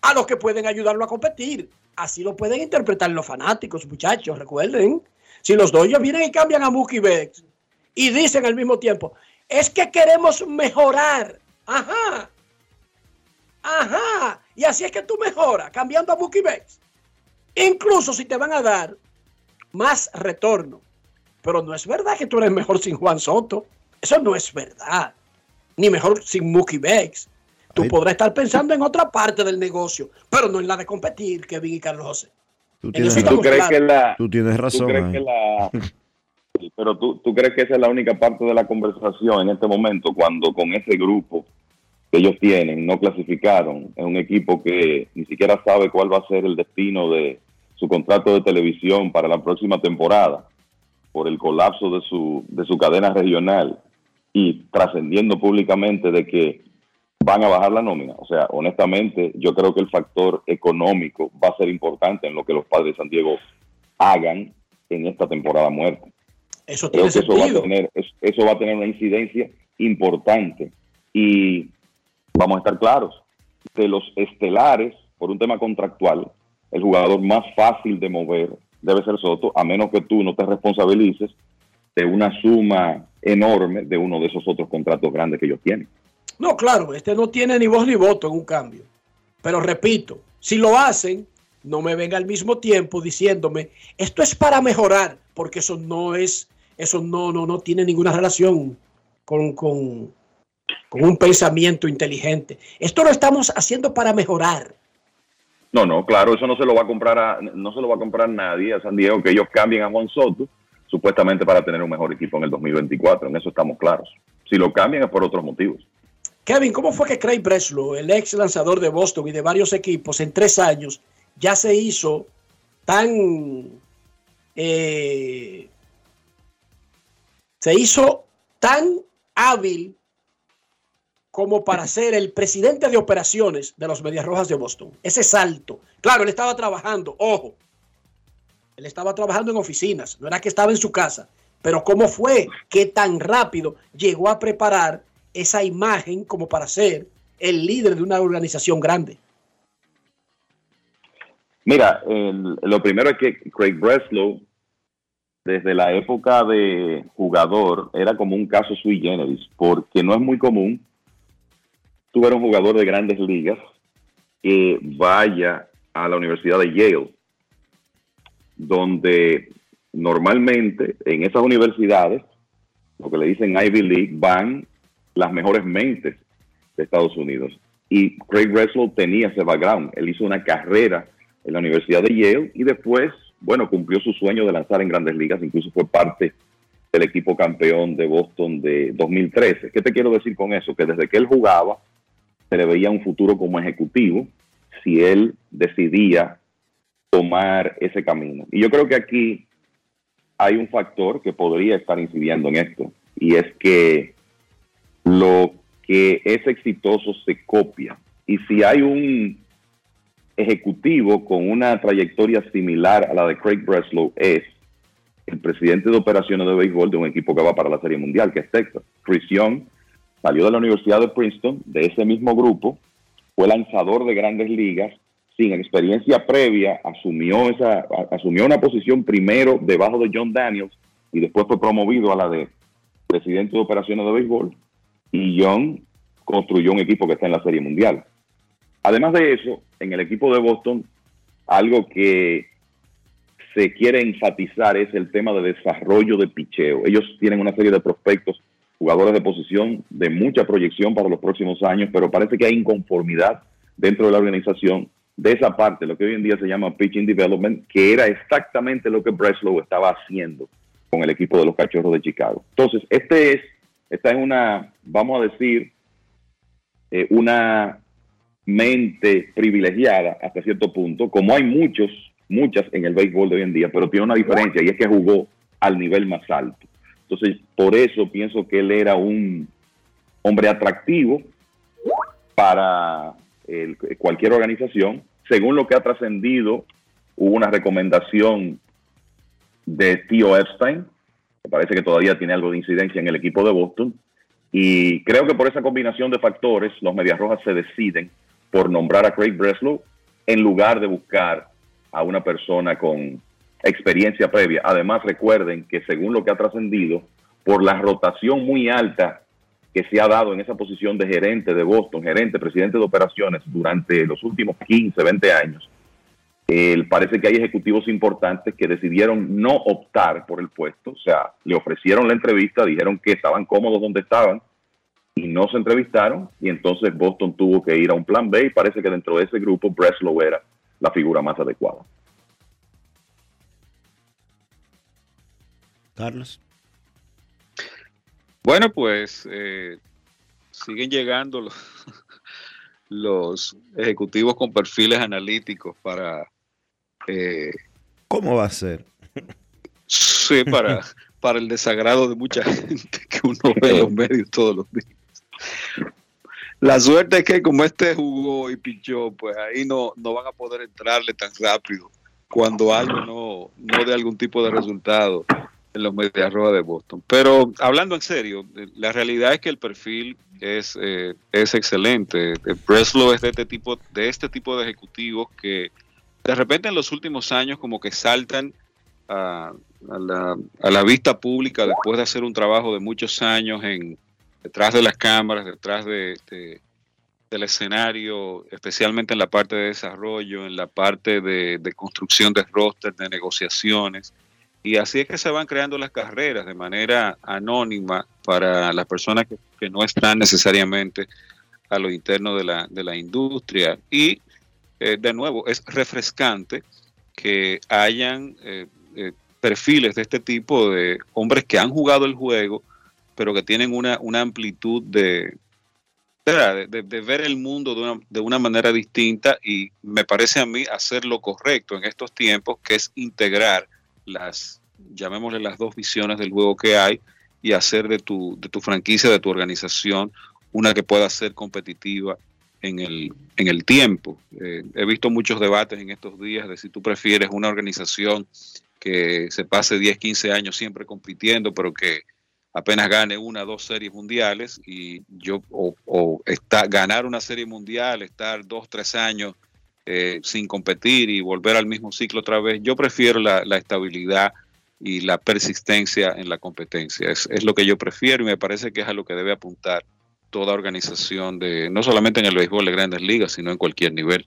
a los que pueden ayudarlo a competir. Así lo pueden interpretar los fanáticos, muchachos, recuerden. Si los Dodgers vienen y cambian a Mookie Betts y dicen al mismo tiempo, es que queremos mejorar. Ajá. Ajá. Y así es que tú mejoras, cambiando a Mookie Betts. Incluso si te van a dar más retorno. Pero no es verdad que tú eres mejor sin Juan Soto. Eso no es verdad. Ni mejor sin Mookie Betts. Tú podrás estar pensando en otra parte del negocio, pero no en la de competir, Kevin y Carlos José. Tú En tienes, eso ¿Tú crees que claros. la, tú tienes ¿Tú razón. crees ahí. que la... Pero tú, tú crees que esa es la única parte de la conversación en este momento, cuando con ese grupo que ellos tienen no clasificaron, es un equipo que ni siquiera sabe cuál va a ser el destino de su contrato de televisión para la próxima temporada, por el colapso de su, de su cadena regional y trascendiendo públicamente de que van a bajar la nómina. O sea, honestamente, yo creo que el factor económico va a ser importante en lo que los padres de San Diego hagan en esta temporada muerta. Eso Creo que eso va, a tener, es- eso va a tener una incidencia importante. Y vamos a estar claros, de los estelares, por un tema contractual, el jugador más fácil de mover debe ser Soto, a menos que tú no te responsabilices de una suma enorme de uno de esos otros contratos grandes que ellos tienen. No, claro, este no tiene ni voz ni voto en un cambio. Pero repito, si lo hacen, no me venga al mismo tiempo diciéndome, esto es para mejorar, porque eso no es, eso no, no, no tiene ninguna relación con, con, con un pensamiento inteligente. Esto lo estamos haciendo para mejorar. No, no, claro, eso no se lo va a comprar a, no se lo va a comprar nadie a San Diego, que ellos cambien a Juan Soto, supuestamente para tener un mejor equipo en el 2024. En eso estamos claros. Si lo cambian es por otros motivos. Kevin, ¿cómo fue que Craig Breslow, el ex lanzador de Boston y de varios equipos, en tres años ya se hizo tan... eh, se hizo tan hábil como para ser el presidente de operaciones de los Medias Rojas de Boston? Ese salto. Claro, él estaba trabajando, ojo, él estaba trabajando en oficinas, no era que estaba en su casa, Pero ¿cómo fue que tan rápido llegó a preparar esa imagen como para ser el líder de una organización grande? Mira, lo primero es que Craig Breslow, desde la época de jugador, era como un caso sui generis, porque no es muy común tú ver un jugador de grandes ligas que vaya a la Universidad de Yale, donde normalmente en esas universidades, lo que le dicen Ivy League, van las mejores mentes de Estados Unidos. Y Craig Breslow tenía ese background. Él hizo una carrera en la Universidad de Yale y después, bueno, cumplió su sueño de lanzar en grandes ligas, incluso fue parte del equipo campeón de Boston de 2013. ¿Qué te quiero decir con eso? Que desde que él jugaba, se le veía un futuro como ejecutivo si él decidía tomar ese camino. Y yo creo que aquí hay un factor que podría estar incidiendo en esto, y es que lo que es exitoso se copia. Y si hay un ejecutivo con una trayectoria similar a la de Craig Breslow, es el presidente de operaciones de béisbol de un equipo que va para la Serie Mundial, que es Texas. Chris Young salió de la Universidad de Princeton, de ese mismo grupo, fue lanzador de grandes ligas, sin experiencia previa, asumió, esa, asumió una posición primero debajo de John Daniels y después fue promovido a la de presidente de operaciones de béisbol y John construyó un equipo que está en la Serie Mundial. Además de eso, en el equipo de Boston, algo que se quiere enfatizar es el tema de desarrollo de picheo. Ellos tienen una serie de prospectos, jugadores de posición de mucha proyección para los próximos años, pero parece que hay inconformidad dentro de la organización de esa parte, lo que hoy en día se llama pitching development, que era exactamente lo que Breslow estaba haciendo con el equipo de los Cachorros de Chicago. Entonces, este es, esta es una, vamos a decir, eh, una mente privilegiada hasta cierto punto, como hay muchos, muchas en el béisbol de hoy en día, pero tiene una diferencia y es que jugó al nivel más alto. Entonces, por eso pienso que él era un hombre atractivo para el- cualquier organización. Según lo que ha trascendido, hubo una recomendación de Tío Epstein, que parece que todavía tiene algo de incidencia en el equipo de Boston, y creo que por esa combinación de factores, los Medias Rojas se deciden por nombrar a Craig Breslow en lugar de buscar a una persona con experiencia previa. Además, recuerden que según lo que ha trascendido, por la rotación muy alta que se ha dado en esa posición de gerente de Boston, gerente, presidente de operaciones durante los últimos 15, 20 años, eh, parece que hay ejecutivos importantes que decidieron no optar por el puesto, o sea, le ofrecieron la entrevista, dijeron que estaban cómodos donde estaban y no se entrevistaron y entonces Boston tuvo que ir a un plan B y parece que dentro de ese grupo Breslow era la figura más adecuada. Carlos. Bueno, pues eh, siguen llegando los, los ejecutivos con perfiles analíticos para... eh, ¿Cómo va a ser? sí, para, para el desagrado de mucha gente que uno ve en los medios todos los días. La suerte es que como este jugó y pichó, pues ahí no, no van a poder entrarle tan rápido cuando algo no, no dé algún tipo de resultado en los Medias de Boston. Pero hablando en serio, la realidad es que el perfil es, eh, es excelente. Breslow es de este tipo, de este tipo de ejecutivos que de repente en los últimos años como que saltan a, a la, a la vista pública después de hacer un trabajo de muchos años en detrás de las cámaras, detrás de, de- del escenario, especialmente en la parte de desarrollo, en la parte de, de construcción de roster, de negociaciones. Y así es que se van creando las carreras de manera anónima para las personas que, que no están necesariamente a lo interno de la, de la industria. Y eh, de nuevo, es refrescante que hayan eh, eh, perfiles de este tipo de hombres que han jugado el juego, pero que tienen una, una amplitud de, ver el mundo de una, de una manera distinta y me parece a mí hacer lo correcto en estos tiempos, que es integrar las, llamémosle las dos visiones del juego que hay y hacer de tu, de tu franquicia, de tu organización, una que pueda ser competitiva en el, en el tiempo. Eh, he visto muchos debates en estos días de si tú prefieres una organización que se pase 10, 15 años siempre compitiendo, pero que apenas gane una, dos series mundiales y yo o, o ganar una serie mundial, estar dos, tres años eh, sin competir y volver al mismo ciclo otra vez. Yo prefiero la, la estabilidad y la persistencia en la competencia. Es, es, lo que yo prefiero y me parece que es a lo que debe apuntar toda organización de, no solamente en el béisbol de grandes ligas, sino en cualquier nivel.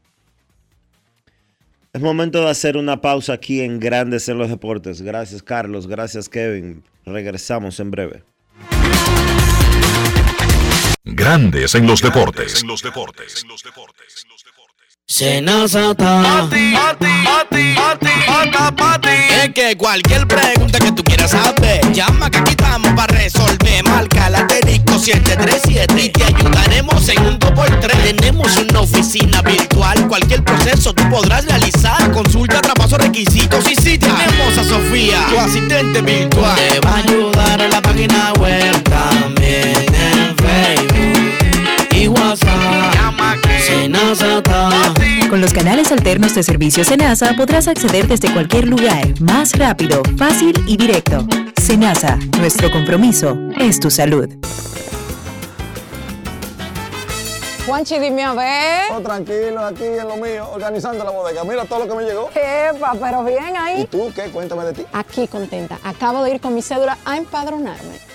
Es momento de hacer una pausa aquí en Grandes en los Deportes. Gracias Carlos, gracias Kevin. Regresamos en breve. Grandes en los deportes. En los deportes. Senazata. A ti, a ti, a ti, a ti, pata, pati. Es que cualquier pregunta que tú quieras saber, llama que aquí estamos para resolver. Marca la asterisco 737 y te ayudaremos en un 2x3. Tenemos una oficina virtual, cualquier proceso tú podrás realizar. Consulta, traspaso, requisitos y si tenemos a Sofía, tu asistente virtual. Te va a ayudar en la página web los canales alternos de servicio Senasa podrás acceder desde cualquier lugar, más rápido, fácil y directo. Senasa, nuestro compromiso es tu salud. Juanchi, dime a ver. Oh, tranquilo, aquí en lo mío, organizando la bodega. Mira todo lo que me llegó. Epa, pero bien ahí. ¿Y tú qué? Cuéntame de ti. Aquí contenta. Acabo de ir con mi cédula a empadronarme.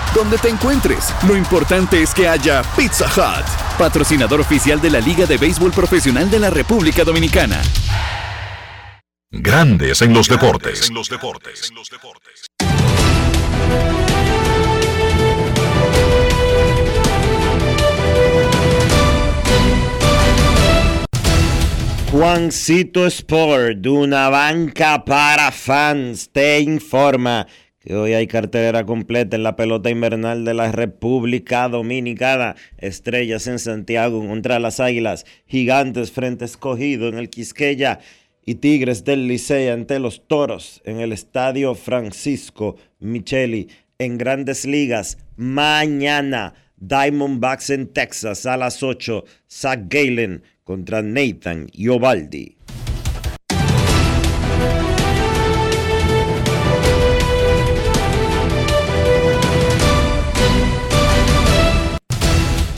Donde te encuentres, lo importante es que haya Pizza Hut, patrocinador oficial de la Liga de Béisbol Profesional de la República Dominicana. Grandes en los deportes. En los deportes. Juancito Sport, de una banca para fans, te informa que hoy hay cartelera completa en la pelota invernal de la República Dominicana. Estrellas en Santiago contra las Águilas, Gigantes frente escogido en el Quisqueya y Tigres del Licey ante los Toros en el Estadio Francisco Micheli en Grandes Ligas. Mañana, Diamondbacks en Texas a las 8, Zach Galen contra Nathan Iovaldi.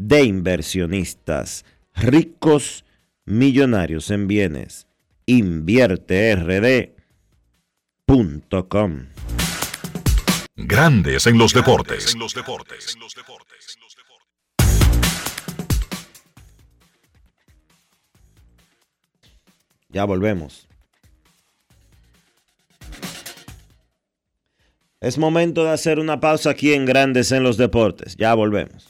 de inversionistas ricos millonarios en bienes invierterd.com. Grandes en los deportes. Ya volvemos. Es momento de hacer una pausa aquí en Grandes en los Deportes. Ya volvemos.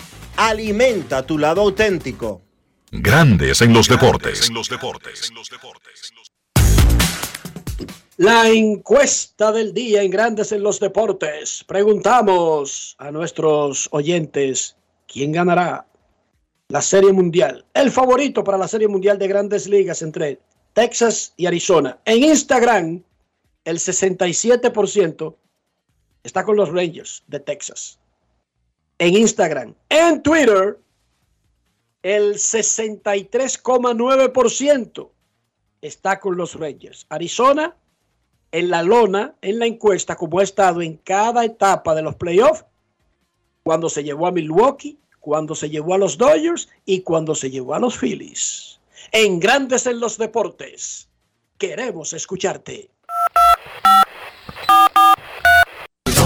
Alimenta tu lado auténtico. Grandes en los deportes. La encuesta del día en Grandes en los Deportes. Preguntamos a nuestros oyentes quién ganará la Serie Mundial. El favorito para la Serie Mundial de Grandes Ligas entre Texas y Arizona. En Instagram, el 67% está con los Rangers de Texas. En Instagram. En Twitter, el 63,9% está con los Rangers. Arizona en la lona, en la encuesta, como ha estado en cada etapa de los playoffs, cuando se llevó a Milwaukee, cuando se llevó a los Dodgers y cuando se llevó a los Phillies. En Grandes en los Deportes, queremos escucharte.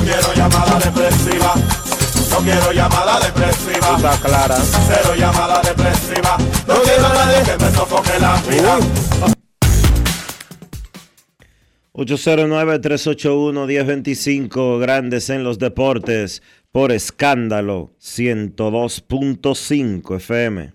Quiero. No quiero llamada depresiva. Está clara. Cero llamada depresiva. No quiero a nadie que me sofoque la vida. 809-381-1025, Grandes en los Deportes, por escándalo, 102.5 FM.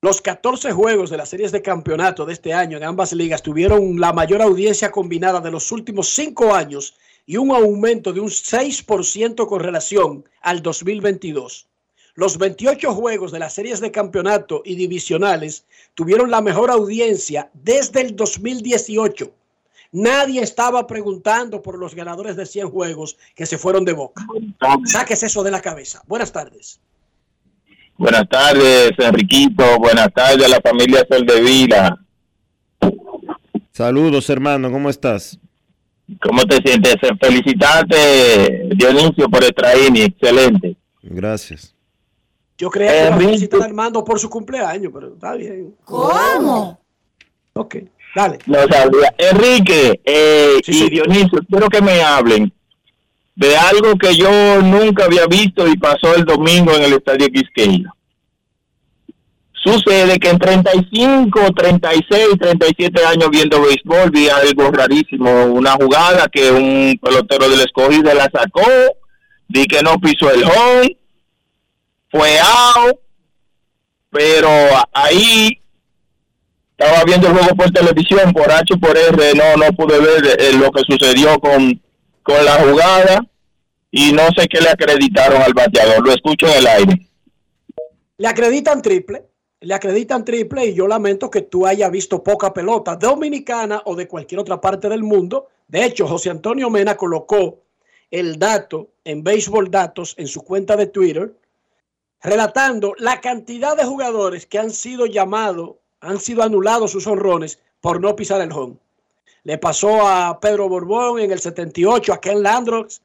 Los 14 juegos de las series de campeonato de este año en ambas ligas tuvieron la mayor audiencia combinada de los últimos cinco años y un aumento de un 6% con relación al 2022. Los 28 juegos de las series de campeonato y divisionales tuvieron la mejor audiencia desde el 2018. Nadie estaba preguntando por los ganadores de 100 juegos que se fueron de boca. Saques eso de la cabeza. Buenas tardes. Buenas tardes, Enriquito. Buenas tardes a la familia Soldevila. Saludos, hermano. ¿Cómo estás? ¿Cómo te sientes? Felicitarte, Dionisio, por el traini. Excelente. Gracias. Yo creía que iba a felicitar a Armando por su cumpleaños, pero está bien. ¿Cómo? Ok, dale. No sabía. Enrique eh, y Dionisio, quiero que me hablen de algo que yo nunca había visto y pasó el domingo en el Estadio Quisqueya. Sucede que en 35, 36, 37 años viendo béisbol vi algo rarísimo, una jugada que un pelotero del escogido la sacó, di que no pisó el home, fue out, pero ahí estaba viendo el juego por televisión, por H por R, no, no pude ver eh, lo que sucedió con, con la jugada y no sé qué le acreditaron al bateador, lo escucho en el aire. Le acreditan triple, le acreditan triple y yo lamento que tú hayas visto poca pelota dominicana o de cualquier otra parte del mundo. De hecho, José Antonio Mena colocó el dato en Baseball Datos en su cuenta de Twitter relatando la cantidad de jugadores que han sido llamados, han sido anulados sus honrones por no pisar el home. Le pasó a Pedro Borbón en el 78, a Ken Landrox,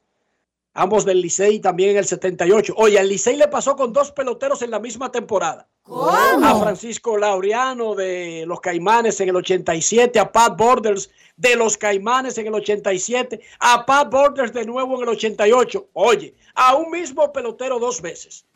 ambos del Licey también en el 78. Oye, al Licey le pasó con dos peloteros en la misma temporada. A Francisco Laureano de los Caimanes en el 87, a Pat Borders de los Caimanes en el 87, a Pat Borders de nuevo en el 88. Oye, a un mismo pelotero dos veces.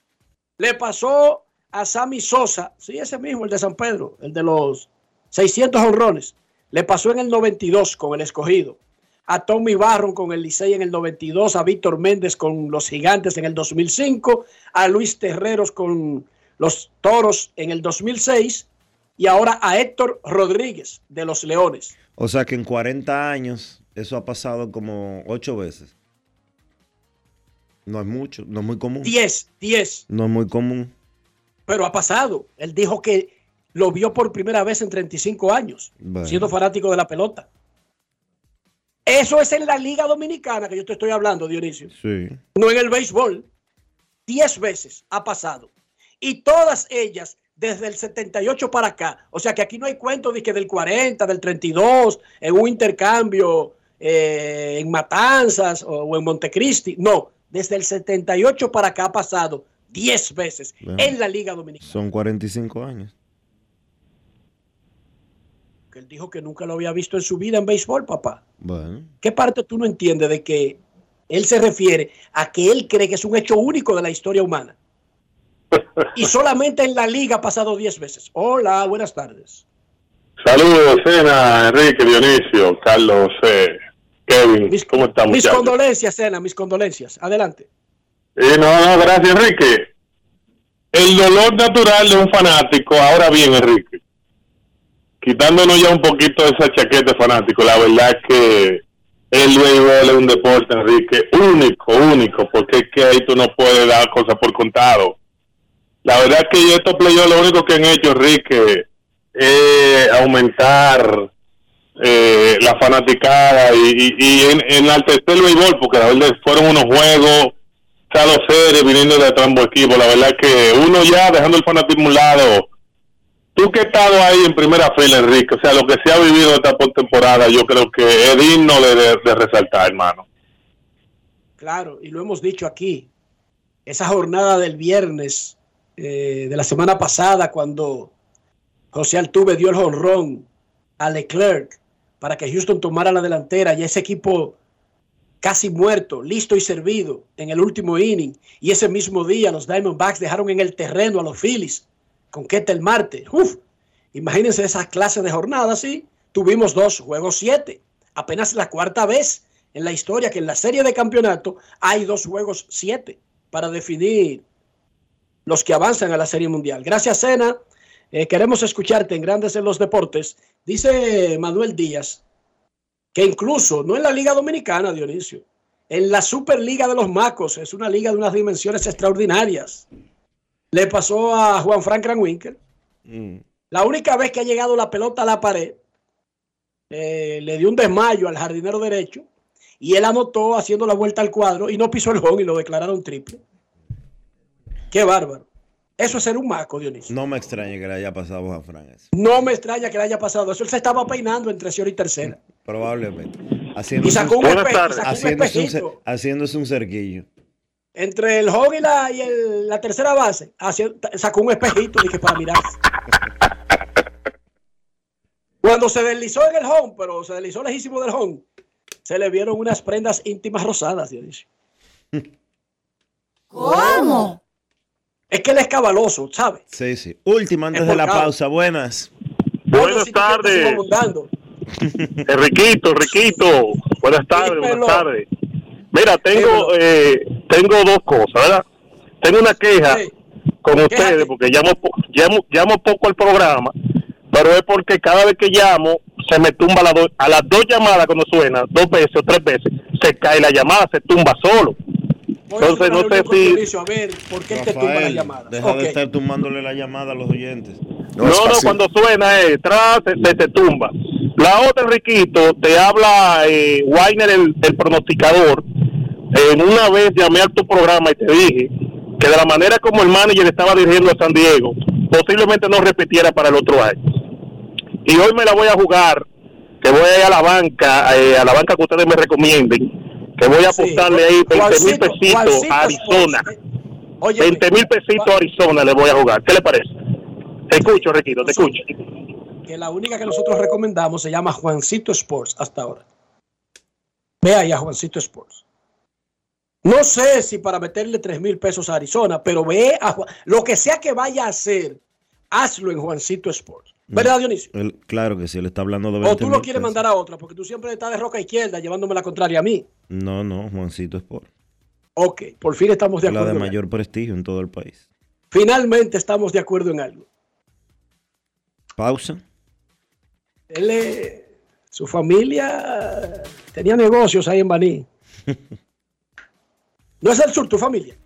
Le pasó a Sammy Sosa, sí, ese mismo, el de San Pedro, el de los 600 honrones. Le pasó en el 92 con el escogido. A Tommy Barron con el Licey en el 92, a Víctor Méndez con los Gigantes en el 2005, a Luis Terreros con los Toros en el 2006 y ahora a Héctor Rodríguez de los Leones. O sea que en 40 años eso ha pasado como 8 veces. No es mucho, no es muy común. 10, 10. No es muy común. Pero ha pasado. Él dijo que lo vio por primera vez en 35 años, Bueno. siendo fanático de la pelota. Eso es en la Liga Dominicana que yo te estoy hablando, Dionisio. Sí. No en el béisbol. 10 veces ha pasado. Y todas ellas desde el 78 para acá. O sea que aquí no hay cuento de que del 40, del 32, en un intercambio eh, en Matanzas o, o en Montecristi. No, desde el 78 para acá ha pasado 10 veces Bueno. en la Liga Dominicana. Son 45 años. Él dijo que nunca lo había visto en su vida en béisbol, papá. Bueno. ¿Qué parte tú no entiendes de que él se refiere a que él cree que es un hecho único de la historia humana? Y solamente en la liga ha pasado 10 veces. Hola, buenas tardes. Saludos, Cena, Enrique, Dionisio, Carlos, eh, Kevin. ¿Cómo están, Mis muchachos? condolencias, Sena, mis condolencias. Adelante. Eh, no, no, gracias, Enrique. El dolor natural de un fanático, ahora bien, Enrique, quitándonos ya un poquito de esa chaqueta fanático, la verdad que el béisbol es un deporte, Enrique, único, único, porque es que ahí tú no puedes dar cosas por contado. La verdad que estos playoffs lo único que han hecho, Enrique, es aumentar eh, la fanaticada y, y, y en, enaltecer el béisbol, porque la verdad fueron unos juegos, cada series viniendo de ambos equipos. La verdad que uno ya dejando el fanatismo a un lado, tú que has estado ahí en primera fila, Enrique, o sea, lo que se ha vivido esta temporada, yo creo que es digno de- de resaltar, hermano. Claro, y lo hemos dicho aquí. Esa jornada del viernes eh, de la semana pasada, cuando José Altuve dio el jonrón a Leclerc para que Houston tomara la delantera y ese equipo casi muerto, listo y servido en el último inning. Y ese mismo día los Diamondbacks dejaron en el terreno a los Phillies con Ketel Marte. Uf, imagínense esa clase de jornada, sí. Tuvimos dos juegos siete. Apenas la cuarta vez en la historia que en la serie de campeonato hay dos juegos siete para definir los que avanzan a la serie mundial. Gracias, Sena. Eh, queremos escucharte en Grandes en los Deportes. Dice Manuel Díaz que incluso, no en la Liga Dominicana, Dionisio, en la Superliga de los Macos, es una liga de unas dimensiones extraordinarias. Le pasó a Juan Frank Kranwinkel. Mm. La única vez que ha llegado la pelota a la pared, eh, le dio un desmayo al jardinero derecho y él anotó haciendo la vuelta al cuadro y no pisó el home y lo declararon triple. Qué bárbaro. Eso es ser un maco, Dionisio. No me extraña que le haya pasado a Fran eso. No me extraña que le haya pasado eso. Él se estaba peinando entre tercera y tercera. Probablemente. Haciéndose Y sacó un espe- y sacó un haciéndose un espejito. cer- haciéndose un cerquillo. Entre el home y la, y el- la tercera base, hacia- sacó un espejito dije, para mirar. Cuando se deslizó en el home, pero se deslizó lejísimo del home, se le vieron unas prendas íntimas rosadas, Dionisio. ¿Cómo? Es que él es cabaloso, ¿sabes? Sí, sí. Última antes de la pausa. Buenas. Buenas tardes. Enriquito, Enriquito. Buenas tardes, Dímelo. buenas tardes. Mira, tengo eh, tengo dos cosas, ¿verdad? Tengo una queja con ustedes porque llamo, po- llamo llamo poco al programa, pero es porque cada vez que llamo se me tumba la do- a las dos llamadas cuando suena, dos veces o tres veces, se cae la llamada, se tumba solo. Entonces no sé si a ver, ¿por qué él te tumba la Rafael, llamada? deja de estar tumbándole la llamada a los oyentes. No, no, cuando suena, eh, tras, se, se te tumba. La otra, Enriquito, te habla eh, Weiner, el, el pronosticador. En una vez llamé a tu programa y te dije que de la manera como el manager estaba dirigiendo a San Diego, posiblemente no repitiera para el otro año. Y hoy me la voy a jugar, que voy a ir a la banca, eh, a la banca que ustedes me recomienden, que voy a apostarle ahí 20 mil pesitos a Arizona. 20 mil pesitos a Arizona le voy a jugar. ¿Qué le parece? Te escucho, Riquito, te escucho. Que la única que nosotros recomendamos se llama Juancito Sports hasta ahora. Ve ahí a Juancito Sports. No sé si para meterle 3 mil pesos a Arizona, pero ve a Juan- lo que sea que vaya a hacer, hazlo en Juancito Sports. ¿Verdad, Dionisio? Él- claro que sí, él está hablando de O 20 tú lo quieres pesos. mandar a otra, porque tú siempre estás de roca izquierda llevándome la contraria a mí. No, no, Juancito Sport. Ok, por fin estamos de La acuerdo. de en algo. mayor prestigio en todo el país. Finalmente estamos de acuerdo en algo. Pausa. Él, su familia tenía negocios ahí en Baní. ¿No es del sur tu familia?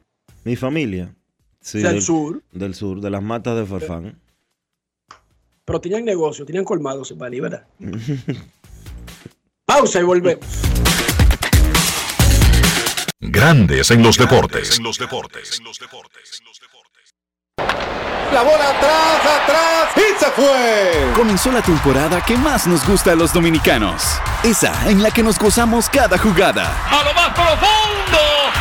Mi familia. Sí, Del sur. Del sur, de las matas de Farfán. Pero tenían negocios, tenían colmados en Baní, ¿verdad? Pausa y volvemos. Grandes en los deportes. En los deportes. La bola atrás, atrás y se fue. Comenzó la temporada que más nos gusta a los dominicanos. Esa en la que nos gozamos cada jugada. A lo más profundo,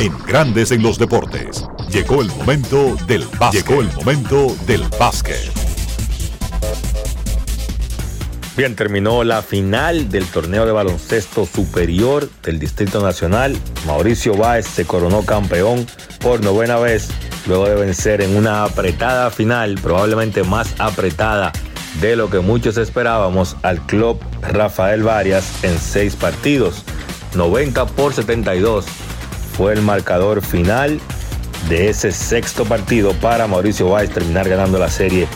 En Grandes en los deportes. Llegó el momento del básquet. Llegó el momento del básquet. Bien, terminó la final del torneo de baloncesto superior del Distrito Nacional. Mauricio Báez se coronó campeón por novena vez, luego de vencer en una apretada final, probablemente más apretada de lo que muchos esperábamos, al club Rafael Varias en seis partidos. 90 por 72 fue el marcador final de ese sexto partido para Mauricio Báez terminar ganando la serie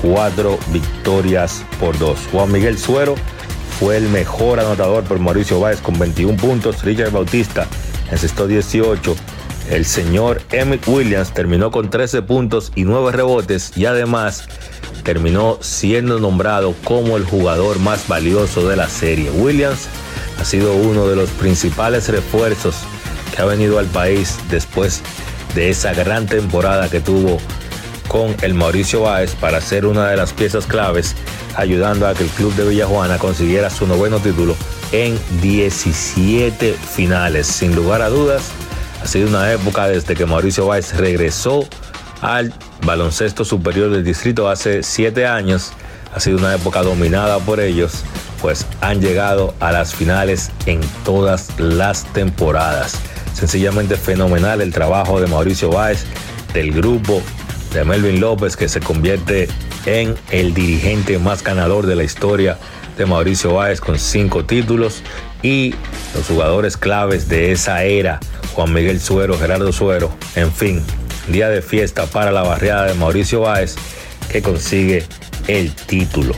cuatro victorias por dos. Juan Miguel Suero fue el mejor anotador por Mauricio Báez con 21 puntos. Richard Bautista encestó 18. El señor Emmett Williams terminó con 13 puntos y 9 rebotes y además terminó siendo nombrado como el jugador más valioso de la serie. Williams ha sido uno de los principales refuerzos que ha venido al país después de esa gran temporada que tuvo con el Mauricio Báez para ser una de las piezas claves, ayudando a que el club de Villajuana consiguiera su noveno título en 17 finales. Sin lugar a dudas, ha sido una época desde que Mauricio Báez regresó al baloncesto superior del distrito hace 7 años. Ha sido una época dominada por ellos, pues han llegado a las finales en todas las temporadas. Sencillamente fenomenal el trabajo de Mauricio Báez, del grupo de Melvin López, que se convierte en el dirigente más ganador de la historia de Mauricio Báez con cinco títulos y los jugadores claves de esa era, Juan Miguel Suero, Gerardo Suero, en fin, día de fiesta para la barriada de Mauricio Báez que consigue el título.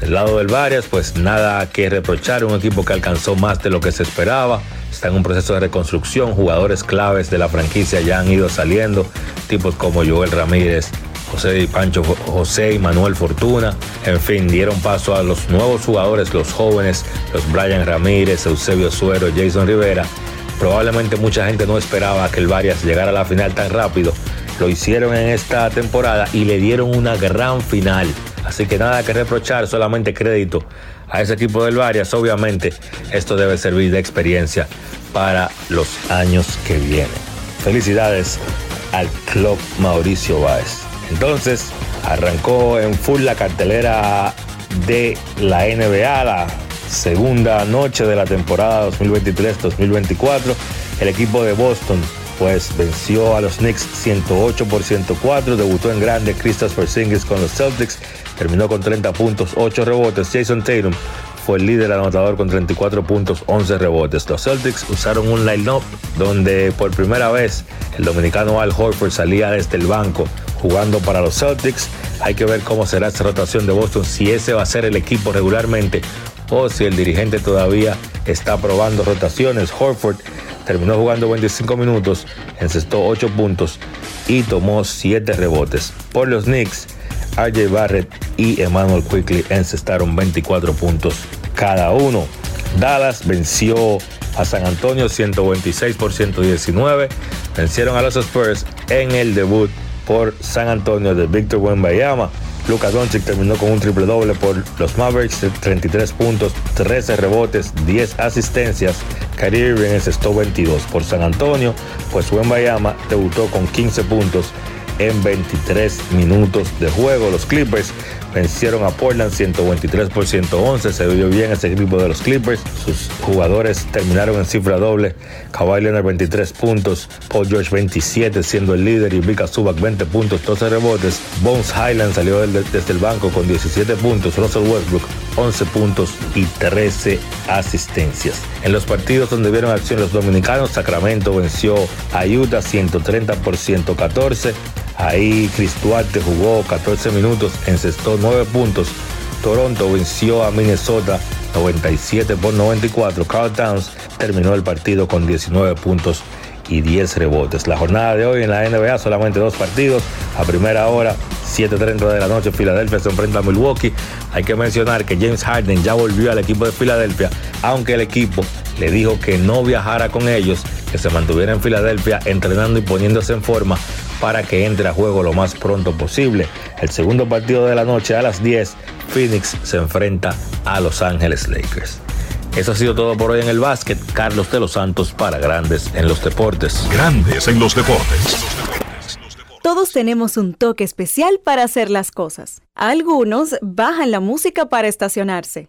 Del lado del Varias, pues nada que reprochar, un equipo que alcanzó más de lo que se esperaba, está en un proceso de reconstrucción, jugadores claves de la franquicia ya han ido saliendo, tipos como Joel Ramírez, José y Pancho José y Manuel Fortuna, en fin, dieron paso a los nuevos jugadores, los jóvenes, los Brian Ramírez, Eusebio Suero, Jason Rivera. Probablemente mucha gente no esperaba que el Varias llegara a la final tan rápido. Lo hicieron en esta temporada y le dieron una gran final. Así que nada que reprochar, solamente crédito a ese equipo del Varias. Obviamente, esto debe servir de experiencia para los años que vienen. Felicidades al Club Mauricio Báez. Entonces, arrancó en full la cartelera de la NBA, la segunda noche de la temporada 2023-2024. El equipo de Boston pues venció a los Knicks 108 por 104, debutó en grande Kristaps Porzingis con los Celtics, terminó con 30 puntos, 8 rebotes. Jason Tatum fue el líder anotador con 34 puntos, 11 rebotes. Los Celtics usaron un line-up donde por primera vez el dominicano Al Horford salía desde el banco jugando para los Celtics. Hay que ver cómo será esa rotación de Boston, si ese va a ser el equipo regularmente o si el dirigente todavía está probando rotaciones. Horford terminó jugando 25 minutos, encestó 8 puntos y tomó 7 rebotes. Por los Knicks, RJ Barrett y Emmanuel Quickly encestaron 24 puntos cada uno. Dallas venció a San Antonio 126 por 119. Vencieron a los Spurs en el debut por San Antonio de Victor Wembanyama. Lucas Doncic terminó con un triple doble por los Mavericks, 33 puntos, 13 rebotes, 10 asistencias. Kyrie Irving encestó 22 por San Antonio, pues Wembanyama debutó con 15 puntos en 23 minutos de juego. Los Clippers vencieron a Portland 123 por 111. Se vio bien ese equipo de los Clippers. Sus jugadores terminaron en cifra doble. Kawhi Leonard 23 puntos, Paul George 27 siendo el líder y Vika Zubac 20 puntos, 12 rebotes. Bones Highland salió desde el banco con 17 puntos. Russell Westbrook 11 puntos y 13 asistencias. En los partidos donde vieron acción los dominicanos, Sacramento venció a Utah 130 por 114. Ahí Chris Duarte jugó 14 minutos, encestó 9 puntos. Toronto venció a Minnesota 97 por 94. Carl Towns terminó el partido con 19 puntos y 10 rebotes. La jornada de hoy en la NBA solamente dos partidos. A primera hora, 7.30 de la noche, Filadelfia se enfrenta a Milwaukee. Hay que mencionar que James Harden ya volvió al equipo de Filadelfia, aunque el equipo le dijo que no viajara con ellos, que se mantuviera en Filadelfia entrenando y poniéndose en forma para que entre a juego lo más pronto posible. El segundo partido de la noche a las 10, Phoenix se enfrenta a Los Ángeles Lakers. Eso ha sido todo por hoy en el básquet. Carlos de los Santos para Grandes en los Deportes. Grandes en los Deportes. Todos tenemos un toque especial para hacer las cosas. Algunos bajan la música para estacionarse.